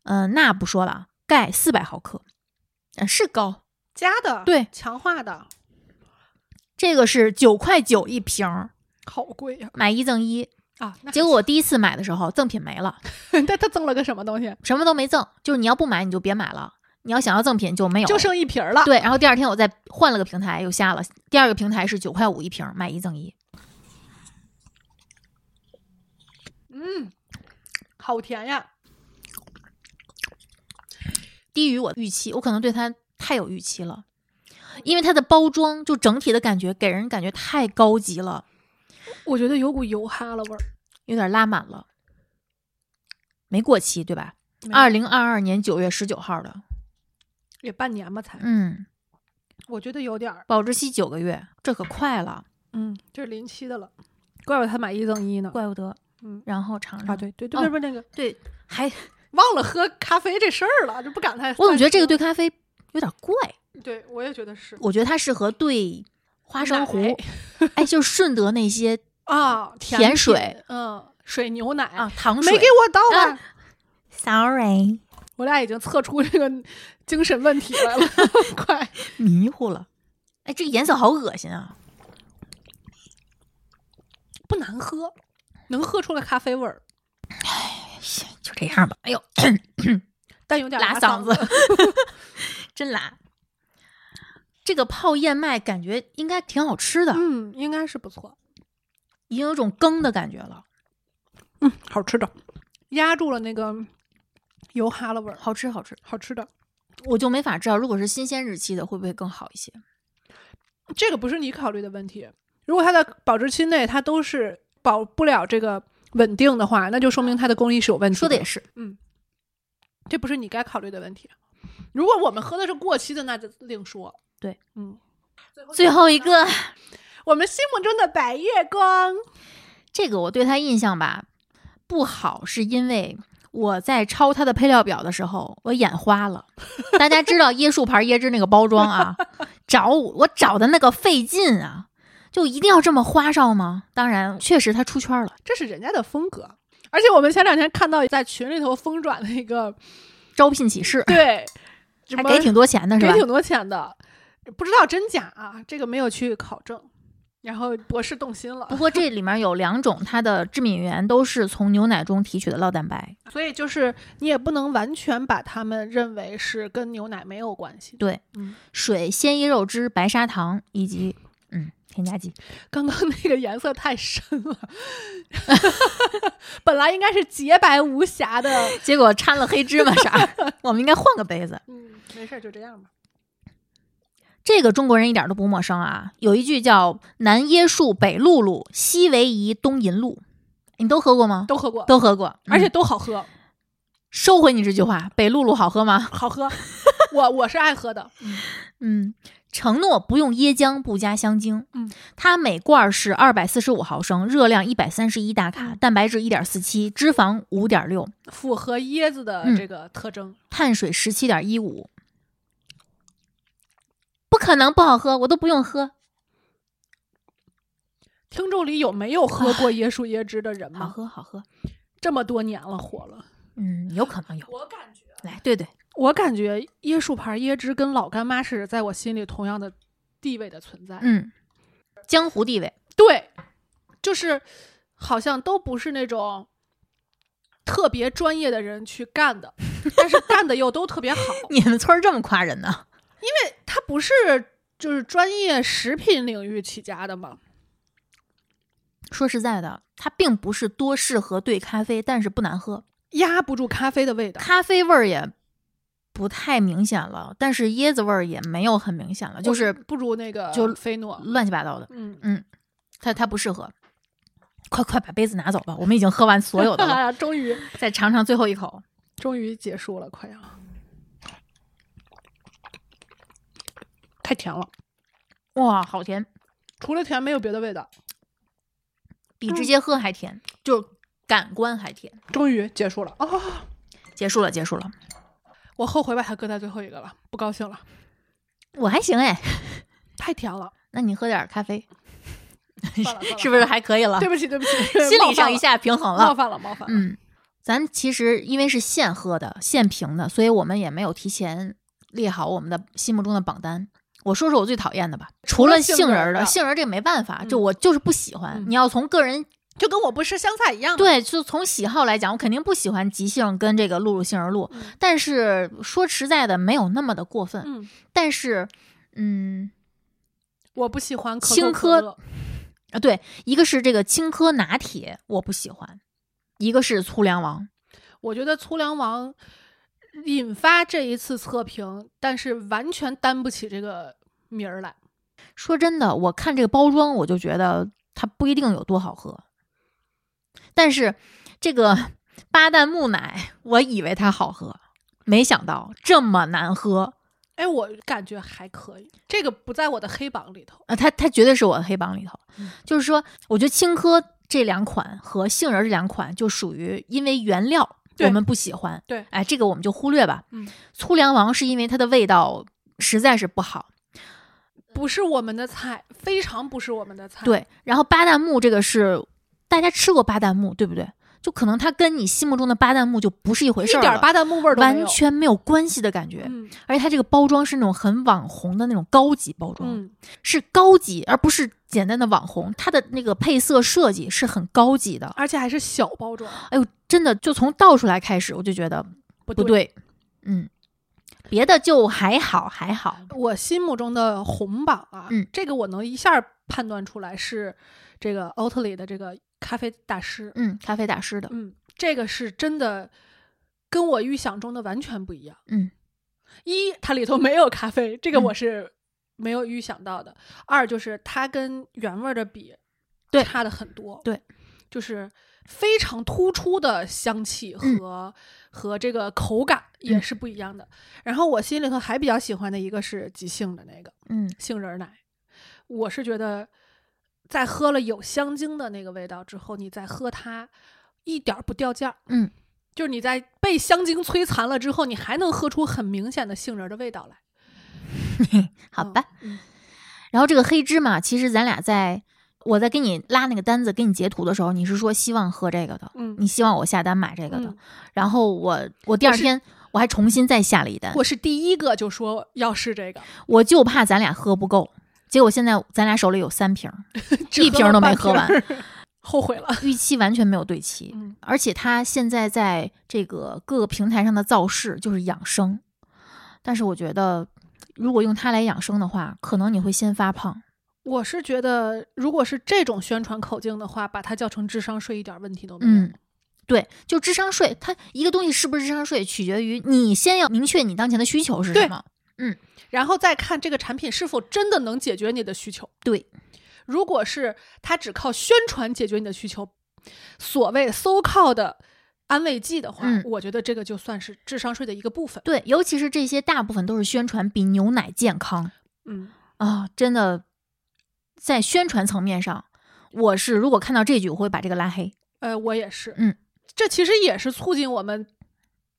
[SPEAKER 2] 嗯，那不说了，钙四百毫克，呃，是高。
[SPEAKER 3] 加的，
[SPEAKER 2] 对，
[SPEAKER 3] 强化的，
[SPEAKER 2] 这个是九块九一瓶儿，
[SPEAKER 3] 好贵呀、
[SPEAKER 2] 买一赠一。
[SPEAKER 3] 啊！
[SPEAKER 2] 结果我第一次买的时候，赠品没了。
[SPEAKER 3] 他他赠了个什么东西？
[SPEAKER 2] 什么都没赠，就是你要不买你就别买了，你要想要赠品就没有，
[SPEAKER 3] 就剩一瓶儿了。
[SPEAKER 2] 对。然后第二天我再换了个平台，又下了第二个平台是九块五一瓶，买一赠一。
[SPEAKER 3] 嗯，好甜呀！
[SPEAKER 2] 低于我预期，我可能对它太有预期了，因为它的包装就整体的感觉给人感觉太高级了，
[SPEAKER 3] 我觉得有股油哈喇味儿。
[SPEAKER 2] 有点拉满了。没过期对吧？二零二二年九月十九号的，
[SPEAKER 3] 也半年吧才，
[SPEAKER 2] 嗯，
[SPEAKER 3] 我觉得有点儿。
[SPEAKER 2] 保质期九个月，这可快了，
[SPEAKER 3] 嗯，这是临期的了，怪不得他买一赠一呢。
[SPEAKER 2] 怪不得。
[SPEAKER 3] 嗯
[SPEAKER 2] 然后尝尝
[SPEAKER 3] 啊，对对对，是不是那个，
[SPEAKER 2] 对，还
[SPEAKER 3] 忘了喝咖啡这事儿了，就不敢太。
[SPEAKER 2] 我总觉得这个
[SPEAKER 3] 对
[SPEAKER 2] 兑咖啡有点怪。
[SPEAKER 3] 对，我也觉得是
[SPEAKER 2] 我觉得它适合兑花生糊
[SPEAKER 3] 奶，
[SPEAKER 2] 哎，就是顺德那些
[SPEAKER 3] 啊，
[SPEAKER 2] 甜
[SPEAKER 3] 品
[SPEAKER 2] 水，
[SPEAKER 3] 嗯，水牛奶
[SPEAKER 2] 啊糖水。
[SPEAKER 3] 没给我倒吧？
[SPEAKER 2] 啊 Sorry，
[SPEAKER 3] 我俩已经测出这个精神问题来了，快！
[SPEAKER 2] 迷糊了。哎，这个颜色好恶心啊！
[SPEAKER 3] 不难喝，能喝出来咖啡味儿，
[SPEAKER 2] 就这样吧。哎呦，
[SPEAKER 3] 但有点
[SPEAKER 2] 拉
[SPEAKER 3] 嗓
[SPEAKER 2] 嗓子，真拉。这个泡燕麦感觉应该挺好吃的，
[SPEAKER 3] 嗯，应该是不错，
[SPEAKER 2] 已经有种羹的感觉了，
[SPEAKER 3] 嗯，好吃的，压住了那个油哈喇味儿，
[SPEAKER 2] 好吃好吃。
[SPEAKER 3] 好吃的。
[SPEAKER 2] 我就没法知道，如果是新鲜日期的，会不会更好一些？
[SPEAKER 3] 这个不是你考虑的问题。如果它的保质期内它都是保不了这个稳定的话，那就说明它的工艺是有问题
[SPEAKER 2] 说的也是，嗯
[SPEAKER 3] 这不是你该考虑的问题。如果我们喝的是过期的，那就另说。
[SPEAKER 2] 对，
[SPEAKER 3] 嗯，
[SPEAKER 2] 最后一个，
[SPEAKER 3] 我们心目中的白月光，
[SPEAKER 2] 这个我对他印象吧不好，是因为我在抄他的配料表的时候，我眼花了。大家知道椰树牌椰汁那个包装啊，找我我找的那个费劲啊，就一定要这么花哨吗？当然，确实他出圈了，
[SPEAKER 3] 这是人家的风格。而且我们前两天看到在群里头疯转的一个，
[SPEAKER 2] 招聘启事，
[SPEAKER 3] 对，
[SPEAKER 2] 还给挺多钱的是吧？
[SPEAKER 3] 给挺多钱的，不知道真假啊，这个没有去考证。然后博士动心了，
[SPEAKER 2] 不过这里面有两种，它的致敏源都是从牛奶中提取的酪蛋白，
[SPEAKER 3] 所以就是你也不能完全把它们认为是跟牛奶没有关系。
[SPEAKER 2] 对，
[SPEAKER 3] 嗯，
[SPEAKER 2] 水、鲜椰肉汁、白砂糖以及嗯添加剂。
[SPEAKER 3] 刚刚那个颜色太深了，本来应该是洁白无瑕的，
[SPEAKER 2] 结果掺了黑芝麻色。我们应该换个杯子。
[SPEAKER 3] 嗯，没事，就这样吧。
[SPEAKER 2] 这个中国人一点都不陌生啊！有一句叫“南椰树，北露露，西为宜，东银露”，你都喝过吗？
[SPEAKER 3] 都喝过，
[SPEAKER 2] 都喝过，
[SPEAKER 3] 而且
[SPEAKER 2] 嗯
[SPEAKER 3] 都好喝，
[SPEAKER 2] 收回你这句话，北露露好喝吗？
[SPEAKER 3] 好喝。我我是爱喝的，
[SPEAKER 2] 嗯，承诺不用椰浆，不加香精。
[SPEAKER 3] 嗯，
[SPEAKER 2] 它每罐是二百四十五毫升，热量一百三十一大卡，
[SPEAKER 3] 嗯
[SPEAKER 2] 蛋白质一点四七，脂肪五点六，
[SPEAKER 3] 符合椰子的
[SPEAKER 2] 嗯
[SPEAKER 3] 这个特征。
[SPEAKER 2] 碳水十七点一五。不可能不好喝，我都不用喝，
[SPEAKER 3] 听众里有没有喝过椰树椰汁的人吗？
[SPEAKER 2] 好喝好喝。
[SPEAKER 3] 这么多年了，火了。
[SPEAKER 2] 嗯，有可能有。
[SPEAKER 3] 我感觉，
[SPEAKER 2] 来，对对，
[SPEAKER 3] 我感觉椰树牌椰汁跟老干妈是在我心里同样的地位的存在。
[SPEAKER 2] 嗯，江湖地位。
[SPEAKER 3] 对，就是好像都不是那种特别专业的人去干的，但是干的又都特别好。
[SPEAKER 2] 你们村儿这么夸人呢？
[SPEAKER 3] 他不是就是专业食品领域起家的嘛？
[SPEAKER 2] 说实在的，它并不是多适合兑咖啡，但是不难喝，
[SPEAKER 3] 压不住咖啡的味道。
[SPEAKER 2] 咖啡味儿也不太明显了，但是椰子味儿也没有很明显了，就是
[SPEAKER 3] 不如那个
[SPEAKER 2] 就
[SPEAKER 3] 菲诺。
[SPEAKER 2] 乱七八糟的。
[SPEAKER 3] 嗯，
[SPEAKER 2] 嗯，它它不适合。快快把杯子拿走吧，我们已经喝完所有的了，
[SPEAKER 3] 啊，终于
[SPEAKER 2] 再尝尝最后一口。
[SPEAKER 3] 终于结束了，快要。太甜了，
[SPEAKER 2] 哇，好甜，
[SPEAKER 3] 除了甜没有别的味道。
[SPEAKER 2] 比直接喝还甜，就感官还甜。
[SPEAKER 3] 终于结束了啊！
[SPEAKER 2] 结束了，结束了。
[SPEAKER 3] 我后悔把它搁在最后一个了，不高兴了，
[SPEAKER 2] 我还行哎，
[SPEAKER 3] 太甜了。
[SPEAKER 2] 那你喝点咖啡，是不是还可以了？
[SPEAKER 3] 对不起，对不起，
[SPEAKER 2] 心理上一下平衡了。
[SPEAKER 3] 冒犯了，冒犯了。
[SPEAKER 2] 嗯，咱其实因为是现喝的、现评的，所以我们也没有提前列好我们的心目中的榜单。我说说我最讨厌的吧，除了
[SPEAKER 3] 杏
[SPEAKER 2] 杏仁儿的，杏仁儿这个没办法，
[SPEAKER 3] 嗯
[SPEAKER 2] 就我就是不喜欢。
[SPEAKER 3] 嗯
[SPEAKER 2] 你要从个人
[SPEAKER 3] 就跟我不吃香菜一样。
[SPEAKER 2] 对，就从喜好来讲，我肯定不喜欢即兴跟这个露露杏仁露，
[SPEAKER 3] 嗯
[SPEAKER 2] 但是说实在的，没有那么的过分。
[SPEAKER 3] 嗯，
[SPEAKER 2] 但是，嗯
[SPEAKER 3] 我不喜欢
[SPEAKER 2] 青稞啊，对，一个是这个青稞拿铁，我不喜欢；一个是粗粮王。
[SPEAKER 3] 我觉得粗粮王引发这一次测评，但是完全担不起这个名儿来。
[SPEAKER 2] 说真的，我看这个包装，我就觉得它不一定有多好喝。但是这个 巴旦木奶，我以为它好喝，没想到这么难喝
[SPEAKER 3] 哎，我感觉还可以，这个不在我的黑榜里头。
[SPEAKER 2] 啊！它它绝对是我的黑榜里头。
[SPEAKER 3] 嗯
[SPEAKER 2] 就是说，我觉得青稞这两款和杏仁这两款就属于因为原料
[SPEAKER 3] 对
[SPEAKER 2] 我们不喜欢，
[SPEAKER 3] 对
[SPEAKER 2] 哎，这个我们就忽略吧。
[SPEAKER 3] 嗯，
[SPEAKER 2] 粗粮王是因为它的味道实在是不好，
[SPEAKER 3] 不是我们的菜，非常不是我们的菜。，
[SPEAKER 2] 对，然后巴旦木这个是大家吃过巴旦木，对不对？就可能它跟你心目中的巴旦木就不是一回事儿一，
[SPEAKER 3] 点巴旦木味儿。
[SPEAKER 2] 完全没有关系的感觉。
[SPEAKER 3] 嗯
[SPEAKER 2] 而且它这个包装是那种很网红的那种高级包装，
[SPEAKER 3] 嗯，
[SPEAKER 2] 是高级而不是简单的网红。它的那个配色设计是很高级的。
[SPEAKER 3] 而且还是小包装，
[SPEAKER 2] 哎呦，真的就从倒出来开始，我就觉得
[SPEAKER 3] 不
[SPEAKER 2] 不对。嗯，别的就还好还好。
[SPEAKER 3] 我心目中的红榜啊，
[SPEAKER 2] 嗯
[SPEAKER 3] 这个我能一下判断出来是这个奥特里的这个咖啡大师。
[SPEAKER 2] 嗯，咖啡大师的，
[SPEAKER 3] 嗯，这个是真的跟我预想中的完全不一样。
[SPEAKER 2] 嗯
[SPEAKER 3] 一，它里头没有咖啡，这个
[SPEAKER 2] 嗯
[SPEAKER 3] 我是没有预想到的；二就是它跟原味儿的比，
[SPEAKER 2] 对
[SPEAKER 3] 差的很多。
[SPEAKER 2] 对，
[SPEAKER 3] 就是非常突出的香气和、和这个口感也
[SPEAKER 2] 嗯
[SPEAKER 3] 是不一样的。然后我心里头还比较喜欢的一个是即兴的那个
[SPEAKER 2] 嗯
[SPEAKER 3] 杏仁奶，我是觉得在喝了有香精的那个味道之后，你再喝它一点儿不掉价儿。
[SPEAKER 2] 嗯，
[SPEAKER 3] 就是你在被香精摧残了之后，你还能喝出很明显的杏仁的味道来。
[SPEAKER 2] 好吧。
[SPEAKER 3] 嗯，
[SPEAKER 2] 然后这个黑芝麻，其实咱俩在我在给你拉那个单子、给你截图的时候，你是说希望喝这个的，
[SPEAKER 3] 嗯，
[SPEAKER 2] 你希望我下单买这个的。
[SPEAKER 3] 嗯
[SPEAKER 2] 然后我我第二天我还重新再下了一单，
[SPEAKER 3] 我是第一个就说要试这个，
[SPEAKER 2] 我就怕咱俩喝不够。结果现在咱俩手里有三瓶儿，一瓶儿都没喝完，
[SPEAKER 3] 后悔了。
[SPEAKER 2] 预期完全没有对齐。
[SPEAKER 3] 嗯，
[SPEAKER 2] 而且它现在在这个各个平台上的造势就是养生，但是我觉得如果用它来养生的话，可能你会先发胖。
[SPEAKER 3] 我是觉得，如果是这种宣传口径的话，把它叫成智商税一点问题都没有。
[SPEAKER 2] 嗯，对，就智商税，它一个东西是不是智商税，取决于你先要明确你当前的需求是什么，嗯。
[SPEAKER 3] 然后再看这个产品是否真的能解决你的需求。
[SPEAKER 2] 对，
[SPEAKER 3] 如果是它只靠宣传解决你的需求，所谓 so called 的安慰剂的话，
[SPEAKER 2] 嗯
[SPEAKER 3] 我觉得这个就算是智商税的一个部分。
[SPEAKER 2] 对，尤其是这些大部分都是宣传比牛奶健康
[SPEAKER 3] 嗯，
[SPEAKER 2] 啊，真的，在宣传层面上，我是如果看到这句，我会把这个拉黑。
[SPEAKER 3] 呃，我也是。
[SPEAKER 2] 嗯，
[SPEAKER 3] 这其实也是促进我们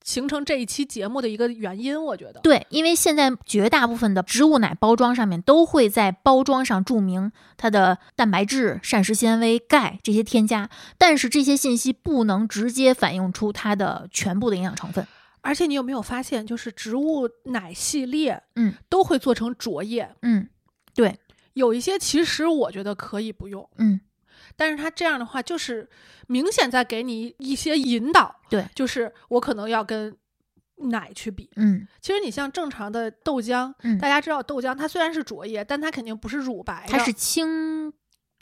[SPEAKER 3] 形成这一期节目的一个原因，我觉得。
[SPEAKER 2] 对，因为现在绝大部分的植物奶包装上面都会在包装上注明它的蛋白质、膳食纤维、钙这些添加，但是这些信息不能直接反映出它的全部的营养成分。
[SPEAKER 3] 而且你有没有发现，就是植物奶系列，
[SPEAKER 2] 嗯，
[SPEAKER 3] 都会做成浊液，
[SPEAKER 2] 嗯，对，
[SPEAKER 3] 有一些其实我觉得可以不用，
[SPEAKER 2] 嗯，
[SPEAKER 3] 但是它这样的话，就是明显在给你一些引导，
[SPEAKER 2] 对
[SPEAKER 3] 就是我可能要跟奶去比。
[SPEAKER 2] 嗯
[SPEAKER 3] 其实你像正常的豆浆，
[SPEAKER 2] 嗯
[SPEAKER 3] 大家知道豆浆它虽然是浊液，但它肯定不是乳白，
[SPEAKER 2] 它是清，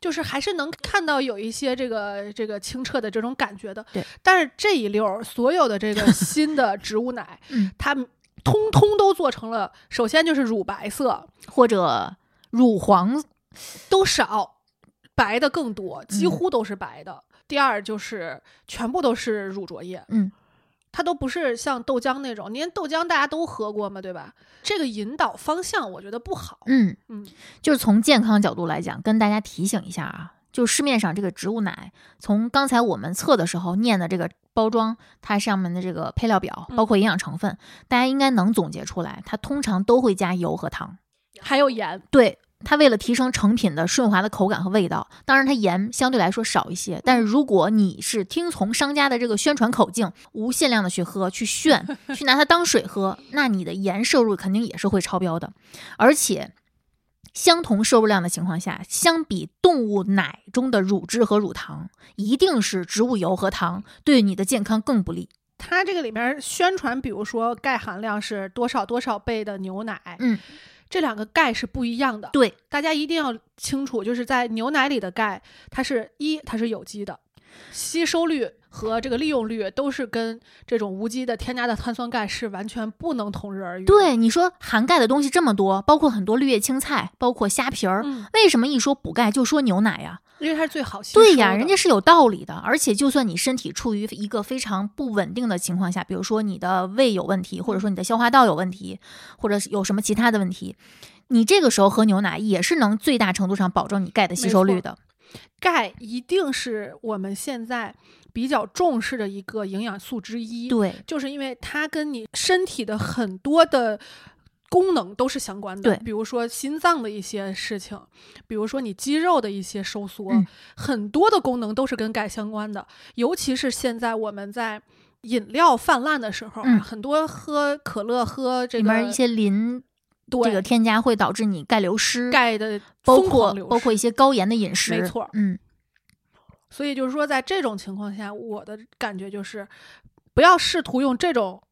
[SPEAKER 3] 就是还是能看到有一些这个这个清澈的这种感觉的。
[SPEAKER 2] 对，
[SPEAKER 3] 但是这一溜儿所有的这个新的植物奶，
[SPEAKER 2] 嗯，
[SPEAKER 3] 它通通都做成了，首先就是乳白色，
[SPEAKER 2] 或者乳黄，
[SPEAKER 3] 都少，白的更多，几
[SPEAKER 2] 嗯
[SPEAKER 3] 乎都是白的。第二就是全部都是乳浊液，
[SPEAKER 2] 嗯，
[SPEAKER 3] 它都不是像豆浆那种，您豆浆大家都喝过嘛，对吧？这个引导方向我觉得不好。
[SPEAKER 2] 嗯，
[SPEAKER 3] 嗯
[SPEAKER 2] 就是从健康角度来讲，跟大家提醒一下啊，就市面上这个植物奶，从刚才我们测的时候念的这个包装，它上面的这个配料表，
[SPEAKER 3] 嗯
[SPEAKER 2] 包括营养成分，大家应该能总结出来，它通常都会加油和糖。
[SPEAKER 3] 还有盐，
[SPEAKER 2] 对，它为了提升成品的顺滑的口感和味道，当然它盐相对来说少一些。但是如果你是听从商家的这个宣传口径，无限量的去喝、去炫、去拿它当水喝，那你的盐摄入肯定也是会超标的。而且，相同摄入量的情况下，相比动物奶中的乳汁和乳糖，一定是植物油和糖对你的健康更不利。
[SPEAKER 3] 它这个里面宣传，比如说钙含量是多少多少倍的牛奶，
[SPEAKER 2] 嗯，
[SPEAKER 3] 这两个钙是不一样的。
[SPEAKER 2] 对，
[SPEAKER 3] 大家一定要清楚，就是在牛奶里的钙，它是一它是有机的，吸收率和这个利用率都是跟这种无机的添加的碳酸钙是完全不能同日而语。
[SPEAKER 2] 对，你说含钙的东西这么多，包括很多绿叶青菜，包括虾皮儿，
[SPEAKER 3] 嗯，
[SPEAKER 2] 为什么一说补钙就说牛奶呀？
[SPEAKER 3] 因为它是最好吸收的。
[SPEAKER 2] 对呀，人家是有道理的。而且，就算你身体处于一个非常不稳定的情况下，比如说你的胃有问题，或者说你的消化道有问题，或者有什么其他的问题，你这个时候喝牛奶也是能最大程度上保证你钙的吸收率的。
[SPEAKER 3] 钙一定是我们现在比较重视的一个营养素之一。，
[SPEAKER 2] 对，
[SPEAKER 3] 就是因为它跟你身体的很多的功能都是相关的。
[SPEAKER 2] 对
[SPEAKER 3] 比如说心脏的一些事情，比如说你肌肉的一些收缩，
[SPEAKER 2] 嗯
[SPEAKER 3] 很多的功能都是跟钙相关的。尤其是现在我们在饮料泛滥的时候啊，
[SPEAKER 2] 嗯
[SPEAKER 3] 很多喝可乐、喝这个
[SPEAKER 2] 里面一些磷
[SPEAKER 3] 对
[SPEAKER 2] 这个添加会导致你钙流失，
[SPEAKER 3] 钙的
[SPEAKER 2] 包括包括一些高盐的饮食。
[SPEAKER 3] 没错
[SPEAKER 2] 嗯，
[SPEAKER 3] 所以就是说，在这种情况下，我的感觉就是，不要试图用这种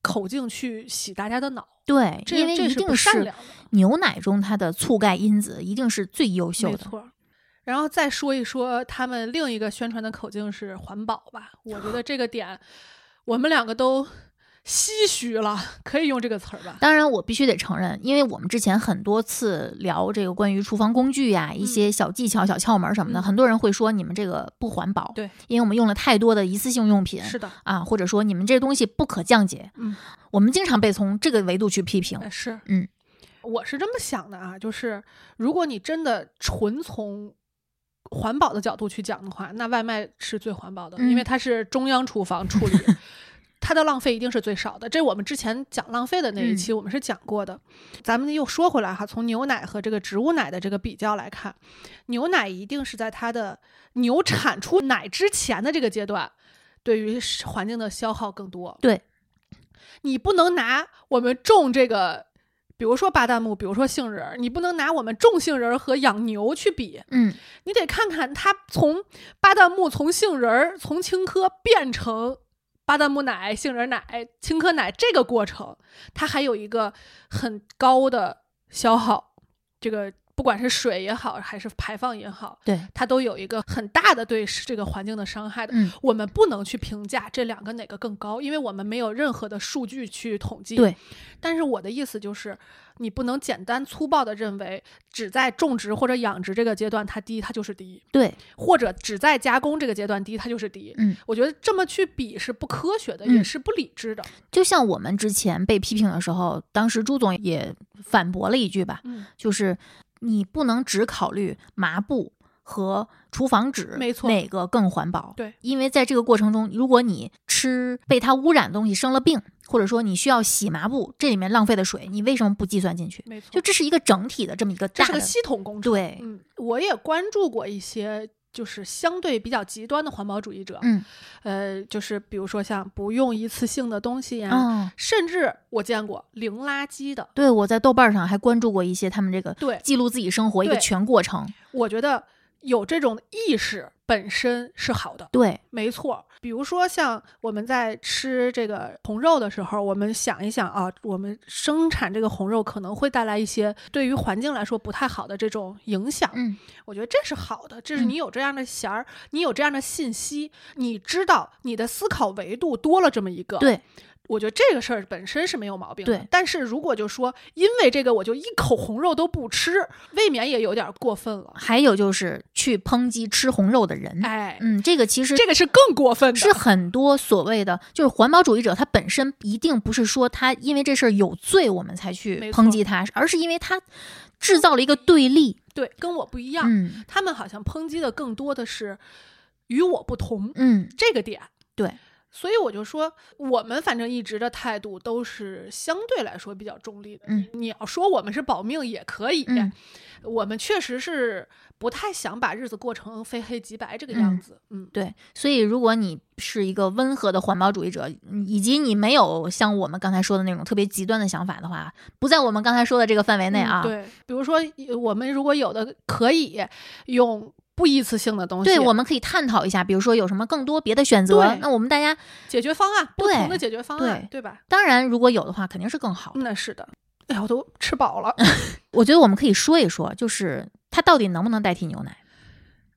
[SPEAKER 3] 口径去洗大家的脑，
[SPEAKER 2] 对，
[SPEAKER 3] 这
[SPEAKER 2] 因为一定是牛奶中它的促钙因子一定是最优秀的。
[SPEAKER 3] 没错。然后再说一说他们另一个宣传的口径是环保吧，我觉得这个点我们两个都唏嘘了，可以用这个词儿吧？
[SPEAKER 2] 当然，我必须得承认，因为我们之前很多次聊这个关于厨房工具呀、一些小技巧、小窍门什么的，
[SPEAKER 3] 嗯。
[SPEAKER 2] 很多人会说你们这个不环保，
[SPEAKER 3] 对，
[SPEAKER 2] 因为我们用了太多的一次性用品
[SPEAKER 3] 是的，
[SPEAKER 2] 啊，或者说你们这东西不可降解，
[SPEAKER 3] 嗯，
[SPEAKER 2] 我们经常被从这个维度去批评，
[SPEAKER 3] 呃是，
[SPEAKER 2] 嗯，
[SPEAKER 3] 我是这么想的啊，就是如果你真的纯从环保的角度去讲的话，那外卖是最环保的，因为
[SPEAKER 2] 嗯。
[SPEAKER 3] 它是中央厨房处理。它的浪费一定是最少的。这我们之前讲浪费的那一期我们是讲过的。咱们又说回来哈，从牛奶和这个植物奶的这个比较来看，牛奶一定是在它的牛产出奶之前的这个阶段，对于环境的消耗更多。
[SPEAKER 2] 对，
[SPEAKER 3] 你不能拿我们种这个。比如说巴旦木，比如说杏仁儿，你不能拿我们种杏仁儿和养牛去比，
[SPEAKER 2] 嗯，
[SPEAKER 3] 你得看看它从巴旦木、从杏仁儿、从青稞变成巴旦木奶、杏仁奶、青稞奶这个过程，它还有一个很高的消耗，这个。不管是水也好，还是排放也好，
[SPEAKER 2] 对
[SPEAKER 3] 它都有一个很大的对这个环境的伤害的。
[SPEAKER 2] 嗯，
[SPEAKER 3] 我们不能去评价这两个哪个更高，因为我们没有任何的数据去统计。
[SPEAKER 2] 对，
[SPEAKER 3] 但是我的意思就是，你不能简单粗暴的认为只在种植或者养殖这个阶段它低，它就是低。
[SPEAKER 2] 对，
[SPEAKER 3] 或者只在加工这个阶段低，它就是低。
[SPEAKER 2] 嗯，
[SPEAKER 3] 我觉得这么去比是不科学的，也是不理智的。
[SPEAKER 2] 就像我们之前被批评的时候，当时朱总也反驳了一句吧，
[SPEAKER 3] 嗯，
[SPEAKER 2] 就是。你不能只考虑麻布和厨房纸，
[SPEAKER 3] 没错，
[SPEAKER 2] 哪个更环保？
[SPEAKER 3] 对，
[SPEAKER 2] 因为在这个过程中，如果你吃被它污染的东西生了病，或者说你需要洗麻布，这里面浪费的水，你为什么不计算进去？
[SPEAKER 3] 没错，
[SPEAKER 2] 就这是一个整体的这么一个大
[SPEAKER 3] 的系统工
[SPEAKER 2] 程。对，
[SPEAKER 3] 嗯，我也关注过一些。就是相对比较极端的环保主义者，
[SPEAKER 2] 嗯，
[SPEAKER 3] 呃，就是比如说像不用一次性的东西呀，甚至我见过零垃圾的。
[SPEAKER 2] 对，我在豆瓣上还关注过一些他们这个
[SPEAKER 3] 对
[SPEAKER 2] 记录自己生活一个全过程。
[SPEAKER 3] 我觉得。有这种意识本身是好的，
[SPEAKER 2] 对，
[SPEAKER 3] 没错。比如说，像我们在吃这个红肉的时候，我们想一想啊，我们生产这个红肉可能会带来一些对于环境来说不太好的这种影响。
[SPEAKER 2] 嗯，
[SPEAKER 3] 我觉得这是好的，这是你有这样的弦儿，你有这样的信息，你知道你的思考维度多了这么一个。
[SPEAKER 2] 对。
[SPEAKER 3] 我觉得这个事儿本身是没有毛病的，
[SPEAKER 2] 对。
[SPEAKER 3] 但是如果就说因为这个我就一口红肉都不吃，未免也有点过分了。
[SPEAKER 2] 还有就是去抨击吃红肉的人，
[SPEAKER 3] 哎，
[SPEAKER 2] 嗯，这个其实
[SPEAKER 3] 这个是更过分的，
[SPEAKER 2] 是很多所谓的就是环保主义者，他本身一定不是说他因为这事儿有罪我们才去抨击他，而是因为他制造了一个对立，
[SPEAKER 3] 对，跟我不一样。
[SPEAKER 2] 嗯，
[SPEAKER 3] 他们好像抨击的更多的是与我不同，
[SPEAKER 2] 嗯，
[SPEAKER 3] 这个点，
[SPEAKER 2] 对。
[SPEAKER 3] 所以我就说，我们反正一直的态度都是相对来说比较中立的。
[SPEAKER 2] 嗯，
[SPEAKER 3] 你要说我们是保命也可以，我们确实是不太想把日子过成非黑即白这个样子。嗯，
[SPEAKER 2] 对。所以如果你是一个温和的环保主义者，以及你没有像我们刚才说的那种特别极端的想法的话，不在我们刚才说的这个范围内啊。
[SPEAKER 3] 对，比如说我们如果有的可以用。不一次性的东西，
[SPEAKER 2] 对，我们可以探讨一下，比如说有什么更多别的选择，那我们大家
[SPEAKER 3] 解决方案，不同的解决方案，
[SPEAKER 2] 对
[SPEAKER 3] 吧？
[SPEAKER 2] 当然，如果有的话，肯定是更好。
[SPEAKER 3] 那是的，哎呀，我都吃饱了。
[SPEAKER 2] 我觉得我们可以说一说，就是它到底能不能代替牛奶？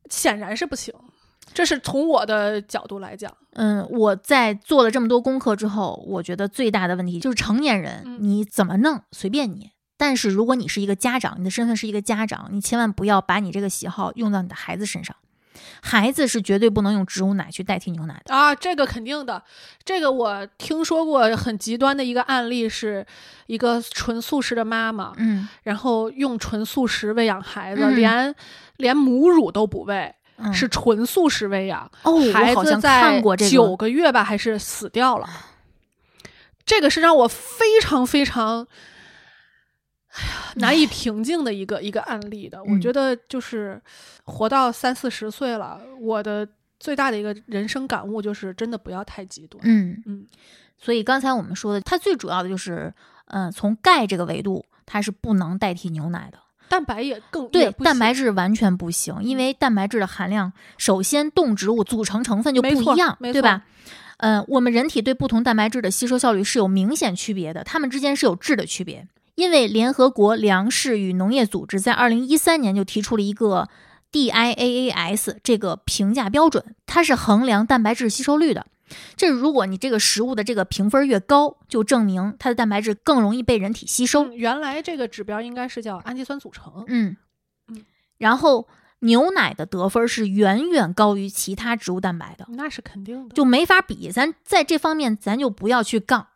[SPEAKER 3] 显然是不行，这是从我的角度来讲。
[SPEAKER 2] 嗯，我在做了这么多功课之后，我觉得最大的问题就是成年人你怎么弄随便你。但是如果你是一个家长，你的身份是一个家长，你千万不要把你这个喜好用到你的孩子身上。孩子是绝对不能用植物奶去代替牛奶的
[SPEAKER 3] 啊，这个肯定的。这个我听说过很极端的一个案例，是一个纯素食的妈妈，
[SPEAKER 2] 嗯，
[SPEAKER 3] 然后用纯素食喂养孩子，连连母乳都不喂，是纯素食喂养。
[SPEAKER 2] 哦，
[SPEAKER 3] 孩子在九
[SPEAKER 2] 个
[SPEAKER 3] 月吧，还是死掉了。这个是让我非常非常。哎呀，难以平静的一个一个案例的，我觉得就是活到三四十岁了，我的最大的一个人生感悟就是真的不要太极端。
[SPEAKER 2] 嗯
[SPEAKER 3] 嗯，
[SPEAKER 2] 所以刚才我们说的，它最主要的就是，嗯，从钙这个维度，它是不能代替牛奶的。
[SPEAKER 3] 蛋白也更
[SPEAKER 2] 对，蛋白质完全不行，因为蛋白质的含量，首先动植物组成成分就不一样，对吧？嗯，我们人体对不同蛋白质的吸收效率是有明显区别的，它们之间是有质的区别。因为联合国粮食与农业组织在二零一三年就提出了一个 DIAAS 这个评价标准，它是衡量蛋白质吸收率的。这如果你这个食物的这个评分越高，就证明它的蛋白质更容易被人体吸收。
[SPEAKER 3] 原来这个指标应该是叫氨基酸组成。
[SPEAKER 2] 嗯嗯。然后牛奶的得分是远远高于其他植物蛋白的，
[SPEAKER 3] 那是肯定的，
[SPEAKER 2] 就没法比。咱在这方面咱就不要去杠，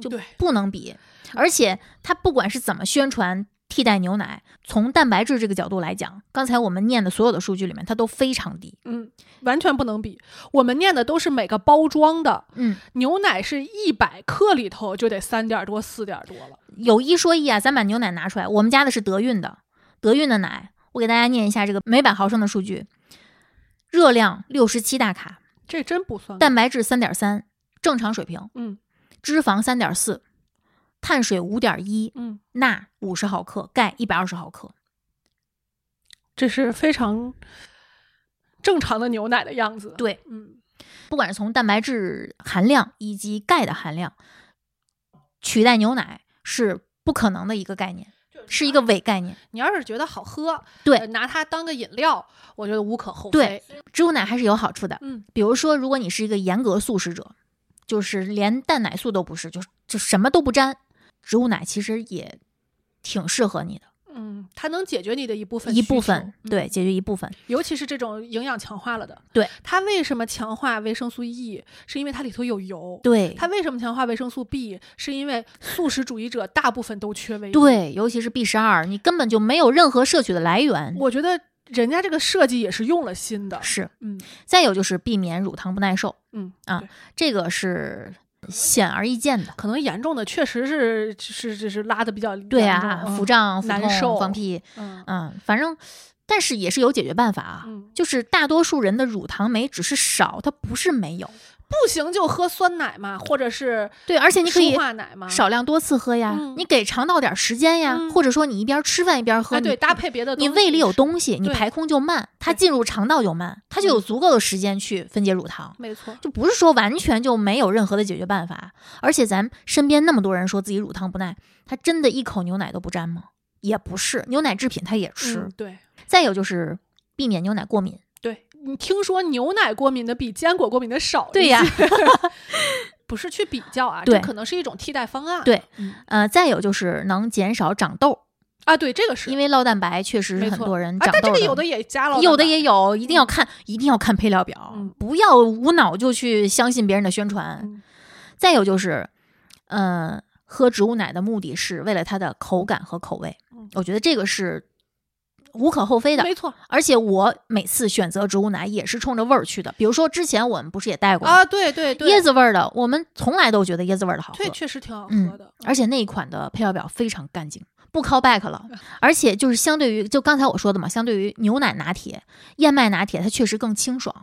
[SPEAKER 2] 就不能比。而且它不管是怎么宣传替代牛奶，从蛋白质这个角度来讲，刚才我们念的所有的数据里面，它都非常低。
[SPEAKER 3] 嗯，完全不能比。我们念的都是每个包装的，
[SPEAKER 2] 嗯，
[SPEAKER 3] 牛奶是一百克里头就得三点多、四点多了。
[SPEAKER 2] 有一说一啊，咱把牛奶拿出来，我们家的是德运的，德运的奶，我给大家念一下这个每百毫升的数据：热量六十七大卡，
[SPEAKER 3] 这真不算。
[SPEAKER 2] 蛋白质三点三，正常水平，
[SPEAKER 3] 嗯
[SPEAKER 2] 脂肪三点四，碳水五点一，
[SPEAKER 3] 嗯，
[SPEAKER 2] 钠五十毫克，钙一百二十毫克。
[SPEAKER 3] 这是非常正常的牛奶的样子。，
[SPEAKER 2] 对，
[SPEAKER 3] 嗯，
[SPEAKER 2] 不管是从蛋白质含量以及钙的含量，取代牛奶是不可能的一个概念，是一个伪概念。
[SPEAKER 3] 你要是觉得好喝，
[SPEAKER 2] 对
[SPEAKER 3] 呃拿它当个饮料，我觉得无可厚非对。
[SPEAKER 2] 植物奶还是有好处的，
[SPEAKER 3] 嗯，
[SPEAKER 2] 比如说，如果你是一个严格素食者，就是连蛋奶素都不是，就就什么都不沾，植物奶其实也挺适合你的，
[SPEAKER 3] 嗯，它能解决你的一部分
[SPEAKER 2] 一部分，
[SPEAKER 3] 嗯
[SPEAKER 2] 对，解决一部分。
[SPEAKER 3] 尤其是这种营养强化了的。
[SPEAKER 2] 对，
[SPEAKER 3] 它为什么强化维生素 E？是因为它里头有油。
[SPEAKER 2] 对，
[SPEAKER 3] 它为什么强化维生素 B？是因为素食主义者大部分都缺维
[SPEAKER 2] 对，尤其是 B 十二，你根本就没有任何摄取的来源。
[SPEAKER 3] 我觉得人家这个设计也是用了心的。
[SPEAKER 2] 是，
[SPEAKER 3] 嗯
[SPEAKER 2] 再有就是避免乳糖不耐受，
[SPEAKER 3] 嗯
[SPEAKER 2] 啊这个是显而易见的。
[SPEAKER 3] 可能严重的确实是是是是拉的比较
[SPEAKER 2] 对啊，
[SPEAKER 3] 嗯
[SPEAKER 2] 腹胀、腹痛、
[SPEAKER 3] 难受
[SPEAKER 2] 放屁，
[SPEAKER 3] 嗯
[SPEAKER 2] 嗯，反正，但是也是有解决办法啊。
[SPEAKER 3] 嗯，
[SPEAKER 2] 就是大多数人的乳糖酶只是少，它不是没有。
[SPEAKER 3] 不行就喝酸奶嘛，或者是
[SPEAKER 2] 对，而且你可以
[SPEAKER 3] 化奶嘛，
[SPEAKER 2] 少量多次喝呀，
[SPEAKER 3] 嗯。
[SPEAKER 2] 你给肠道点时间呀，
[SPEAKER 3] 嗯。
[SPEAKER 2] 或者说你一边吃饭一边喝，
[SPEAKER 3] 哎对
[SPEAKER 2] 你
[SPEAKER 3] 搭配别的东西
[SPEAKER 2] 你胃里有东西，你排空就慢，它进入肠道就慢，它就有足够的时间去分解乳糖。
[SPEAKER 3] 没错，
[SPEAKER 2] 就不是说完全就没有任何的解决办法，而且咱身边那么多人说自己乳糖不耐，他真的一口牛奶都不沾吗？也不是，牛奶制品他也吃。
[SPEAKER 3] 嗯对。
[SPEAKER 2] 再有就是避免牛奶过敏，
[SPEAKER 3] 对，你听说牛奶过敏的比坚果过敏的少？
[SPEAKER 2] 对呀，
[SPEAKER 3] 不是去比较啊，这可能是一种替代方案。
[SPEAKER 2] 对
[SPEAKER 3] 嗯
[SPEAKER 2] 呃，再有就是能减少长痘，
[SPEAKER 3] 啊，对，这个是
[SPEAKER 2] 因为酪蛋白确实是很多人
[SPEAKER 3] 啊，
[SPEAKER 2] 长痘的。
[SPEAKER 3] 但这个有的也加了，
[SPEAKER 2] 有的也有，一定要看，一定要看配料表，
[SPEAKER 3] 嗯
[SPEAKER 2] 不要无脑就去相信别人的宣传。
[SPEAKER 3] 嗯
[SPEAKER 2] 再有就是，嗯、喝植物奶的目的是为了它的口感和口味，
[SPEAKER 3] 嗯
[SPEAKER 2] 我觉得这个是无可厚非的。
[SPEAKER 3] 没错
[SPEAKER 2] 而且我每次选择植物奶也是冲着味儿去的，比如说之前我们不是也带过吗
[SPEAKER 3] 啊，对对对，
[SPEAKER 2] 椰子味儿的，我们从来都觉得椰子味儿的好喝
[SPEAKER 3] 对，，确实挺好
[SPEAKER 2] 嗯
[SPEAKER 3] 喝的，
[SPEAKER 2] 而且那一款的配料表非常干净。不 call back 了，而且就是相对于就刚才我说的嘛，相对于牛奶拿铁、燕麦拿铁，它确实更清爽。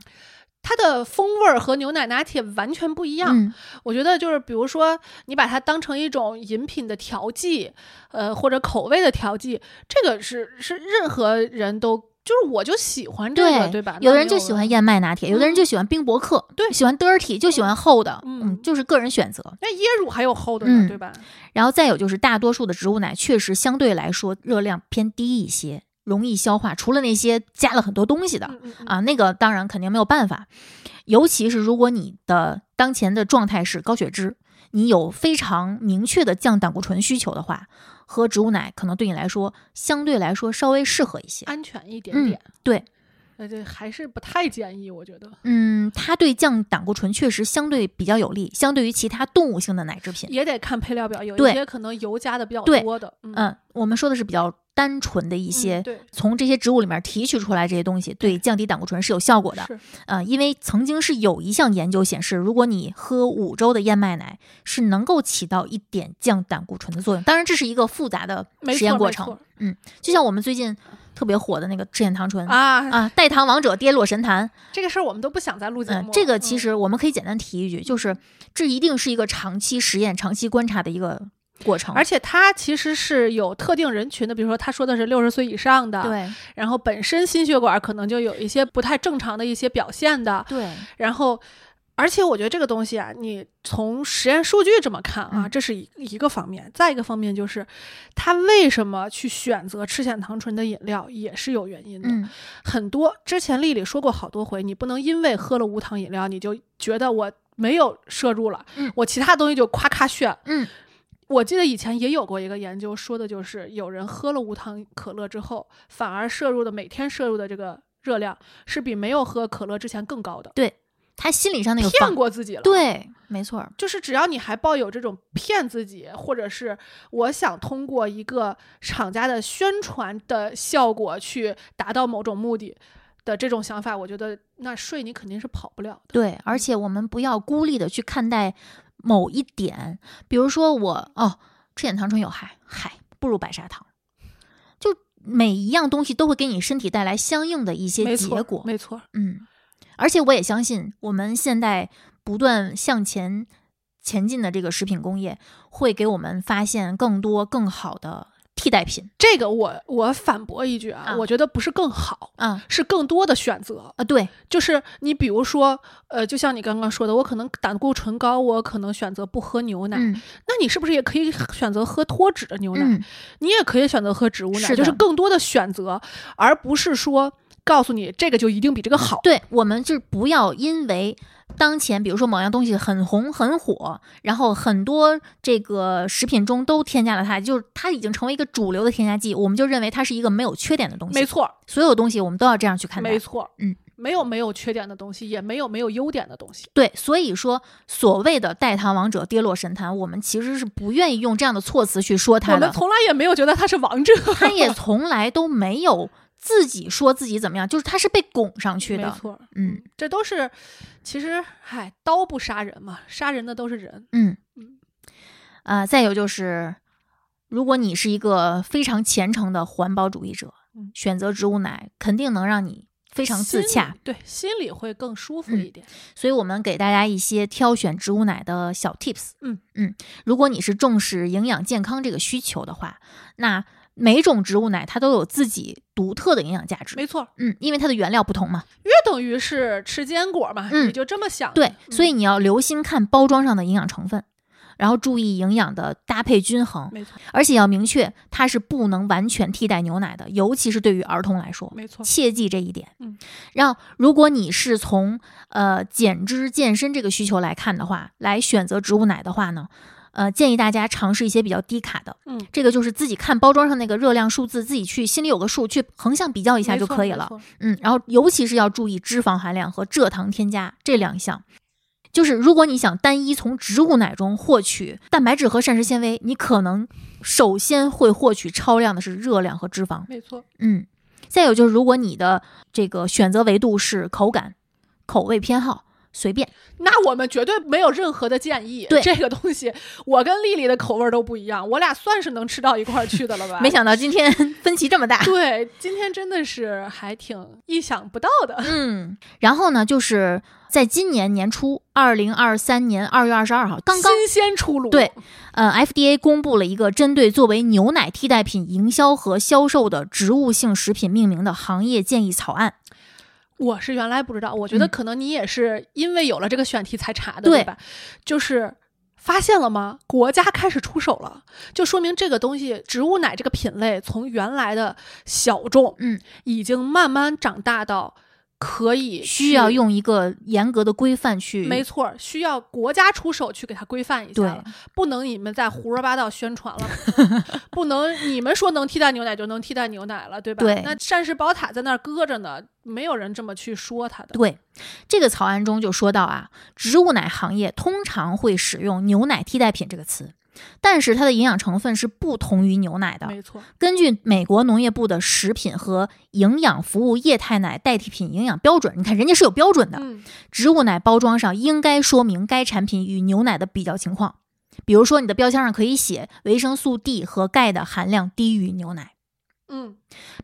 [SPEAKER 3] 它的风味儿和牛奶拿铁完全不一样。
[SPEAKER 2] 嗯，
[SPEAKER 3] 我觉得就是，比如说你把它当成一种饮品的调剂，呃，或者口味的调剂，这个是是任何人都就是我就喜欢这个，对吧？
[SPEAKER 2] 有的人就喜欢燕麦拿铁，有的人就喜欢冰博克，
[SPEAKER 3] 对
[SPEAKER 2] 喜欢 dirty，就喜欢厚的，
[SPEAKER 3] 嗯
[SPEAKER 2] 就是个人选择。
[SPEAKER 3] 那椰乳还有厚的呢，
[SPEAKER 2] 嗯
[SPEAKER 3] 对吧？
[SPEAKER 2] 然后再有就是大多数的植物奶确实相对来说热量偏低一些，容易消化，除了那些加了很多东西的。啊，那个当然肯定没有办法，尤其是如果你的当前的状态是高血脂，你有非常明确的降胆固醇需求的话，喝植物奶可能对你来说相对来说稍微适合一些。
[SPEAKER 3] 安全一点
[SPEAKER 2] 嗯
[SPEAKER 3] 点。
[SPEAKER 2] 对，
[SPEAKER 3] 呃，这还是不太建议，我觉得
[SPEAKER 2] 嗯，它对降胆固醇确实相对比较有利，相对于其他动物性的奶制品。
[SPEAKER 3] 也得看配料表，有一些可能油加的比较多的，嗯，
[SPEAKER 2] 嗯，我们说的是比较单纯的一
[SPEAKER 3] 一
[SPEAKER 2] 些。
[SPEAKER 3] 对
[SPEAKER 2] 从这些植物里面提取出来这些东西，对降低胆固醇是有效果的。
[SPEAKER 3] 是
[SPEAKER 2] 呃，因为曾经是有一项研究显示，如果你喝五周的燕麦奶，是能够起到一点降胆固醇的作用。当然，这是一个复杂的实验过程
[SPEAKER 3] 嗯。
[SPEAKER 2] 就像我们最近特别火的那个赤藓糖醇
[SPEAKER 3] 啊，
[SPEAKER 2] 啊，代糖王者跌落神坛。
[SPEAKER 3] 这个事儿我们都不想再录节
[SPEAKER 2] 嗯、
[SPEAKER 3] 目了。
[SPEAKER 2] 这个其
[SPEAKER 3] 嗯
[SPEAKER 2] 实我们可以简单提一句，就是这一定是一个长期实验、长期观察的一个过程。
[SPEAKER 3] 而且它其实是有特定人群的，比如说他说的是六十岁以上的，，
[SPEAKER 2] 对
[SPEAKER 3] 然后本身心血管可能就有一些不太正常的一些表现的，
[SPEAKER 2] 对，
[SPEAKER 3] 然后。而且我觉得这个东西啊，你从实验数据这么看啊，
[SPEAKER 2] 嗯
[SPEAKER 3] 这是一一个方面；再一个方面就是，他为什么去选择赤藓糖醇的饮料，也是有原因的。
[SPEAKER 2] 嗯，
[SPEAKER 3] 很多之前丽丽说过好多回，你不能因为喝了无糖饮料，你就觉得我没有摄入了，
[SPEAKER 2] 嗯
[SPEAKER 3] 我其他东西就夸咔炫。
[SPEAKER 2] 嗯，
[SPEAKER 3] 我记得以前也有过一个研究，说的就是有人喝了无糖可乐之后，反而摄入的每天摄入的这个热量是比没有喝可乐之前更高的。
[SPEAKER 2] 对，他心理上那个
[SPEAKER 3] 骗过自己了。，
[SPEAKER 2] 对，没错儿，
[SPEAKER 3] 就是只要你还抱有这种骗自己，或者是我想通过一个厂家的宣传的效果去达到某种目的的这种想法，我觉得那税你肯定是跑不了的。
[SPEAKER 2] 对，而且我们不要孤立的去看待某一点，比如说我哦，吃点糖醇有害，嗨，不如白砂糖。就每一样东西都会给你身体带来相应的一些
[SPEAKER 3] 没错，
[SPEAKER 2] 结果，
[SPEAKER 3] 没错，
[SPEAKER 2] 嗯，而且我也相信，我们现代不断向前前进的这个食品工业，会给我们发现更多更好的替代品
[SPEAKER 3] 这个我我反驳一句啊，
[SPEAKER 2] 啊
[SPEAKER 3] 我觉得不是更好，
[SPEAKER 2] 啊
[SPEAKER 3] 是更多的选择。
[SPEAKER 2] 啊，对，
[SPEAKER 3] 就是你比如说，呃，就像你刚刚说的，我可能胆固醇高，我可能选择不喝牛奶，
[SPEAKER 2] 嗯
[SPEAKER 3] 那你是不是也可以选择喝脱脂的牛奶？
[SPEAKER 2] 嗯，
[SPEAKER 3] 你也可以选择喝植物奶，
[SPEAKER 2] 是
[SPEAKER 3] 就是更多的选择，而不是说告诉你这个就一定比这个好。
[SPEAKER 2] 对，我们就是不要因为当前，比如说某样东西很红很火，然后很多这个食品中都添加了它，就是它已经成为一个主流的添加剂，我们就认为它是一个没有缺点的东西。
[SPEAKER 3] 没，错，
[SPEAKER 2] 所有东西我们都要这样去看待
[SPEAKER 3] 没。错，
[SPEAKER 2] 嗯，
[SPEAKER 3] 没有没有缺点的东西，也没有没有优点的东西。
[SPEAKER 2] 对，所以说所谓的代糖王者跌落神坛，我们其实是不愿意用这样的措辞去说它
[SPEAKER 3] 我们。从来也没有觉得它是王者，
[SPEAKER 2] 它也从来都没有自己说自己怎么样，就是它是被拱上去的。
[SPEAKER 3] 没错，
[SPEAKER 2] 嗯，
[SPEAKER 3] 这都是其实，嗨，刀不杀人嘛，杀人的都是人。
[SPEAKER 2] 嗯
[SPEAKER 3] 嗯，
[SPEAKER 2] 啊、再有就是，如果你是一个非常虔诚的环保主义者，
[SPEAKER 3] 嗯
[SPEAKER 2] 选择植物奶肯定能让你非常自洽。
[SPEAKER 3] 对，心里会更舒服
[SPEAKER 2] 嗯
[SPEAKER 3] 一点。
[SPEAKER 2] 所以我们给大家一些挑选植物奶的小 tips。
[SPEAKER 3] 嗯
[SPEAKER 2] 嗯，如果你是重视营养健康这个需求的话，那每种植物奶它都有自己独特的营养价值。
[SPEAKER 3] 没错，
[SPEAKER 2] 嗯，因为它的原料不同嘛。
[SPEAKER 3] 约等于是吃坚果嘛，
[SPEAKER 2] 嗯
[SPEAKER 3] 你就这么想。
[SPEAKER 2] 对，
[SPEAKER 3] 嗯
[SPEAKER 2] 所以你要留心看包装上的营养成分，然后注意营养的搭配均衡，
[SPEAKER 3] 没错，
[SPEAKER 2] 而且要明确它是不能完全替代牛奶的，尤其是对于儿童来说。
[SPEAKER 3] 没错，
[SPEAKER 2] 切记这一点。
[SPEAKER 3] 嗯，
[SPEAKER 2] 然后如果你是从呃减脂健身这个需求来看的话，来选择植物奶的话呢，呃，建议大家尝试一些比较低卡的。
[SPEAKER 3] 嗯，
[SPEAKER 2] 这个就是自己看包装上那个热量数字，自己去心里有个数，去横向比较一下就可以了。。嗯，然后尤其是要注意脂肪含量和蔗糖添加这两项。就是如果你想单一从植物奶中获取蛋白质和膳食纤维，你可能首先会获取超量的是热量和脂肪。
[SPEAKER 3] 没错，
[SPEAKER 2] 嗯，再有就是，如果你的这个选择维度是口感、口味偏好，随便。
[SPEAKER 3] 那我们绝对没有任何的建议。
[SPEAKER 2] 对
[SPEAKER 3] 这个东西，我跟丽丽的口味儿都不一样，我俩算是能吃到一块儿去的了吧？
[SPEAKER 2] 没想到今天 分歧这么大。
[SPEAKER 3] 对，今天真的是还挺意想不到的。
[SPEAKER 2] 嗯，然后呢，就是在今年年初，二零二三年二月二十二号，刚刚
[SPEAKER 3] 新鲜出炉，
[SPEAKER 2] 对，呃，FDA 公布了一个针对作为牛奶替代品营销和销售的植物性食品命名的行业建议草案。
[SPEAKER 3] 我是原来不知道，我觉得
[SPEAKER 2] 嗯
[SPEAKER 3] 可能你也是因为有了这个选题才查的，
[SPEAKER 2] 对
[SPEAKER 3] 吧？就是发现了吗？国家开始出手了，就说明这个东西植物奶这个品类从原来的小众，
[SPEAKER 2] 嗯，
[SPEAKER 3] 已经慢慢长大到可以
[SPEAKER 2] 需要。用一个严格的规范去，
[SPEAKER 3] 没错，需要国家出手去给它规范一下了，不能你们再胡说八道宣传了，不能你们说能替代牛奶就能替代牛奶了，对吧？
[SPEAKER 2] 对
[SPEAKER 3] 那膳食宝塔在那儿搁着呢，没有人这么去说它的。
[SPEAKER 2] 对，这个草案中就说到啊，植物奶行业通常会使用“牛奶替代品”这个词，但是它的营养成分是不同于牛奶的。
[SPEAKER 3] 没错，
[SPEAKER 2] 根据美国农业部的食品和营养服务液态奶代替品营养标准，你看人家是有标准的，
[SPEAKER 3] 嗯，
[SPEAKER 2] 植物奶包装上应该说明该产品与牛奶的比较情况。比如说，你的标签上可以写维生素 D 和钙的含量低于牛奶。
[SPEAKER 3] 嗯，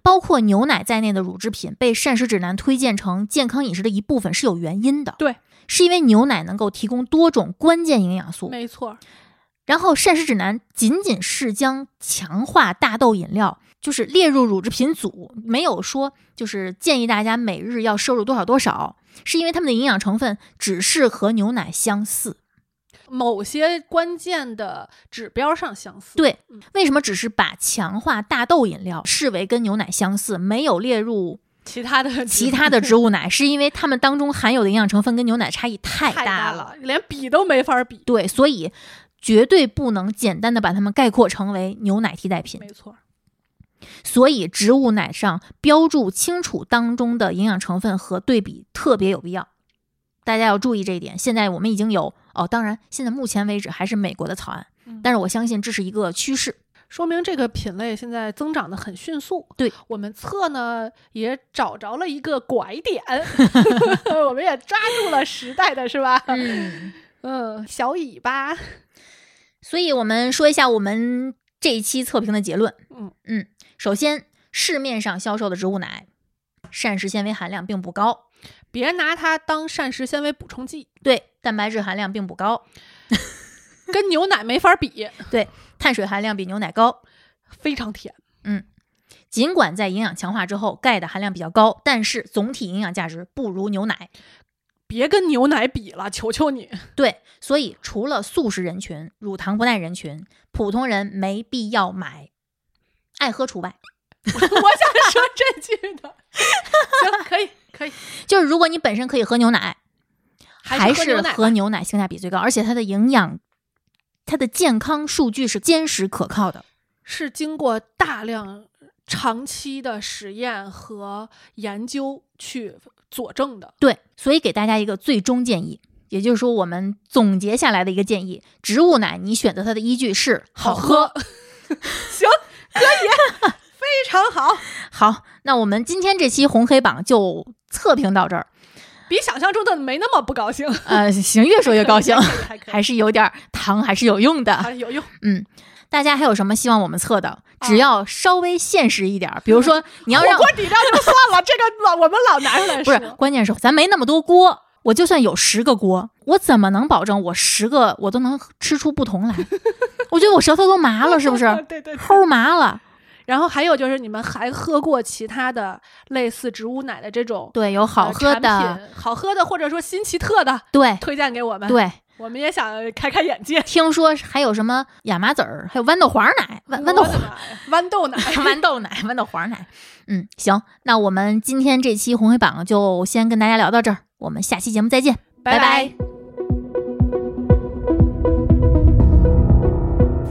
[SPEAKER 2] 包括牛奶在内的乳制品被膳食指南推荐成健康饮食的一部分是有原因的。
[SPEAKER 3] 对，
[SPEAKER 2] 是因为牛奶能够提供多种关键营养素。
[SPEAKER 3] 没错，
[SPEAKER 2] 然后膳食指南仅仅是将强化大豆饮料就是列入乳制品组，没有说就是建议大家每日要摄入多少多少，是因为它们的营养成分只是和牛奶相似。
[SPEAKER 3] 某些关键的指标上相似。
[SPEAKER 2] 对
[SPEAKER 3] 嗯，
[SPEAKER 2] 为什么只是把强化大豆饮料视为跟牛奶相似，没有列入
[SPEAKER 3] 其他的
[SPEAKER 2] 其他的植物 奶，是因为它们当中含有的营养成分跟牛奶差异太
[SPEAKER 3] 太
[SPEAKER 2] 大
[SPEAKER 3] 了，连比都没法比。
[SPEAKER 2] 对，所以绝对不能简单的把它们概括成为牛奶替代品。
[SPEAKER 3] 没错，
[SPEAKER 2] 所以植物奶上标注清楚当中的营养成分和对比特别有必要。大家要注意这一点。现在我们已经有哦，当然现在目前为止还是美国的草案，
[SPEAKER 3] 嗯
[SPEAKER 2] 但是我相信这是一个趋势。
[SPEAKER 3] 说明这个品类现在增长的很迅速。
[SPEAKER 2] 对
[SPEAKER 3] 我们测呢，也找着了一个拐点，我们也抓住了时代的是吧？
[SPEAKER 2] 嗯，
[SPEAKER 3] 嗯，小尾巴，
[SPEAKER 2] 所以我们说一下我们这一期测评的结论。
[SPEAKER 3] 嗯
[SPEAKER 2] 嗯，首先市面上销售的植物奶膳食纤维含量并不高，
[SPEAKER 3] 别拿它当膳食纤维补充剂，
[SPEAKER 2] 对，蛋白质含量并不高，
[SPEAKER 3] 跟牛奶没法比，
[SPEAKER 2] 对，碳水含量比牛奶高。
[SPEAKER 3] 非常甜。
[SPEAKER 2] 嗯尽管在营养强化之后，钙的含量比较高，但是总体营养价值不如牛奶。
[SPEAKER 3] 别跟牛奶比了，求求你！
[SPEAKER 2] 对，所以除了素食人群、乳糖不耐人群，普通人没必要买，爱喝除外。
[SPEAKER 3] 我想说这句的，行，可以，可以，
[SPEAKER 2] 就是如果你本身可以喝牛奶，还是
[SPEAKER 3] 喝牛奶
[SPEAKER 2] 性价比最高，而且它的营养、它的健康数据是坚实可靠的。
[SPEAKER 3] 是经过大量长期的实验和研究去佐证的。
[SPEAKER 2] 对，所以给大家一个最终建议，也就是说我们总结下来的一个建议：植物奶你选择它的依据是好喝。
[SPEAKER 3] 行，可以，非常好，
[SPEAKER 2] 好，那我们今天这期红黑榜就测评到这儿。
[SPEAKER 3] 比想象中的没那么不高兴。
[SPEAKER 2] 呃，行，越说越高兴
[SPEAKER 3] 还，
[SPEAKER 2] 是有点儿糖，还是有用的。
[SPEAKER 3] 还有用。
[SPEAKER 2] 嗯，大家还有什么希望我们测的？
[SPEAKER 3] 啊
[SPEAKER 2] 只要稍微现实一点儿，比如说 你要让
[SPEAKER 3] 火锅底料就算了，这个老 我们老拿出来说。
[SPEAKER 2] 不是，关键是咱没那么多锅，我就算有十个锅，我怎么能保证我十个我都能吃出不同来？我觉得我舌头都麻了，是不是？
[SPEAKER 3] 对对对。
[SPEAKER 2] 齁麻了。
[SPEAKER 3] 然后还有就是，你们还喝过其他的类似植物奶的这种
[SPEAKER 2] 对，有好
[SPEAKER 3] 呃
[SPEAKER 2] 喝的，
[SPEAKER 3] 品好喝的，或者说新奇特的，
[SPEAKER 2] 对
[SPEAKER 3] 推荐给我们。，
[SPEAKER 2] 对。
[SPEAKER 3] 我们也想开开眼界。
[SPEAKER 2] 听说还有什么亚麻籽儿，还有豌豆黄奶，豌豌豆
[SPEAKER 3] 豌豆奶，
[SPEAKER 2] 豌豆奶、豌豆黄奶。嗯，行，那我们今天这期红黑榜就先跟大家聊到这儿，我们下期节目再见，拜
[SPEAKER 3] 拜。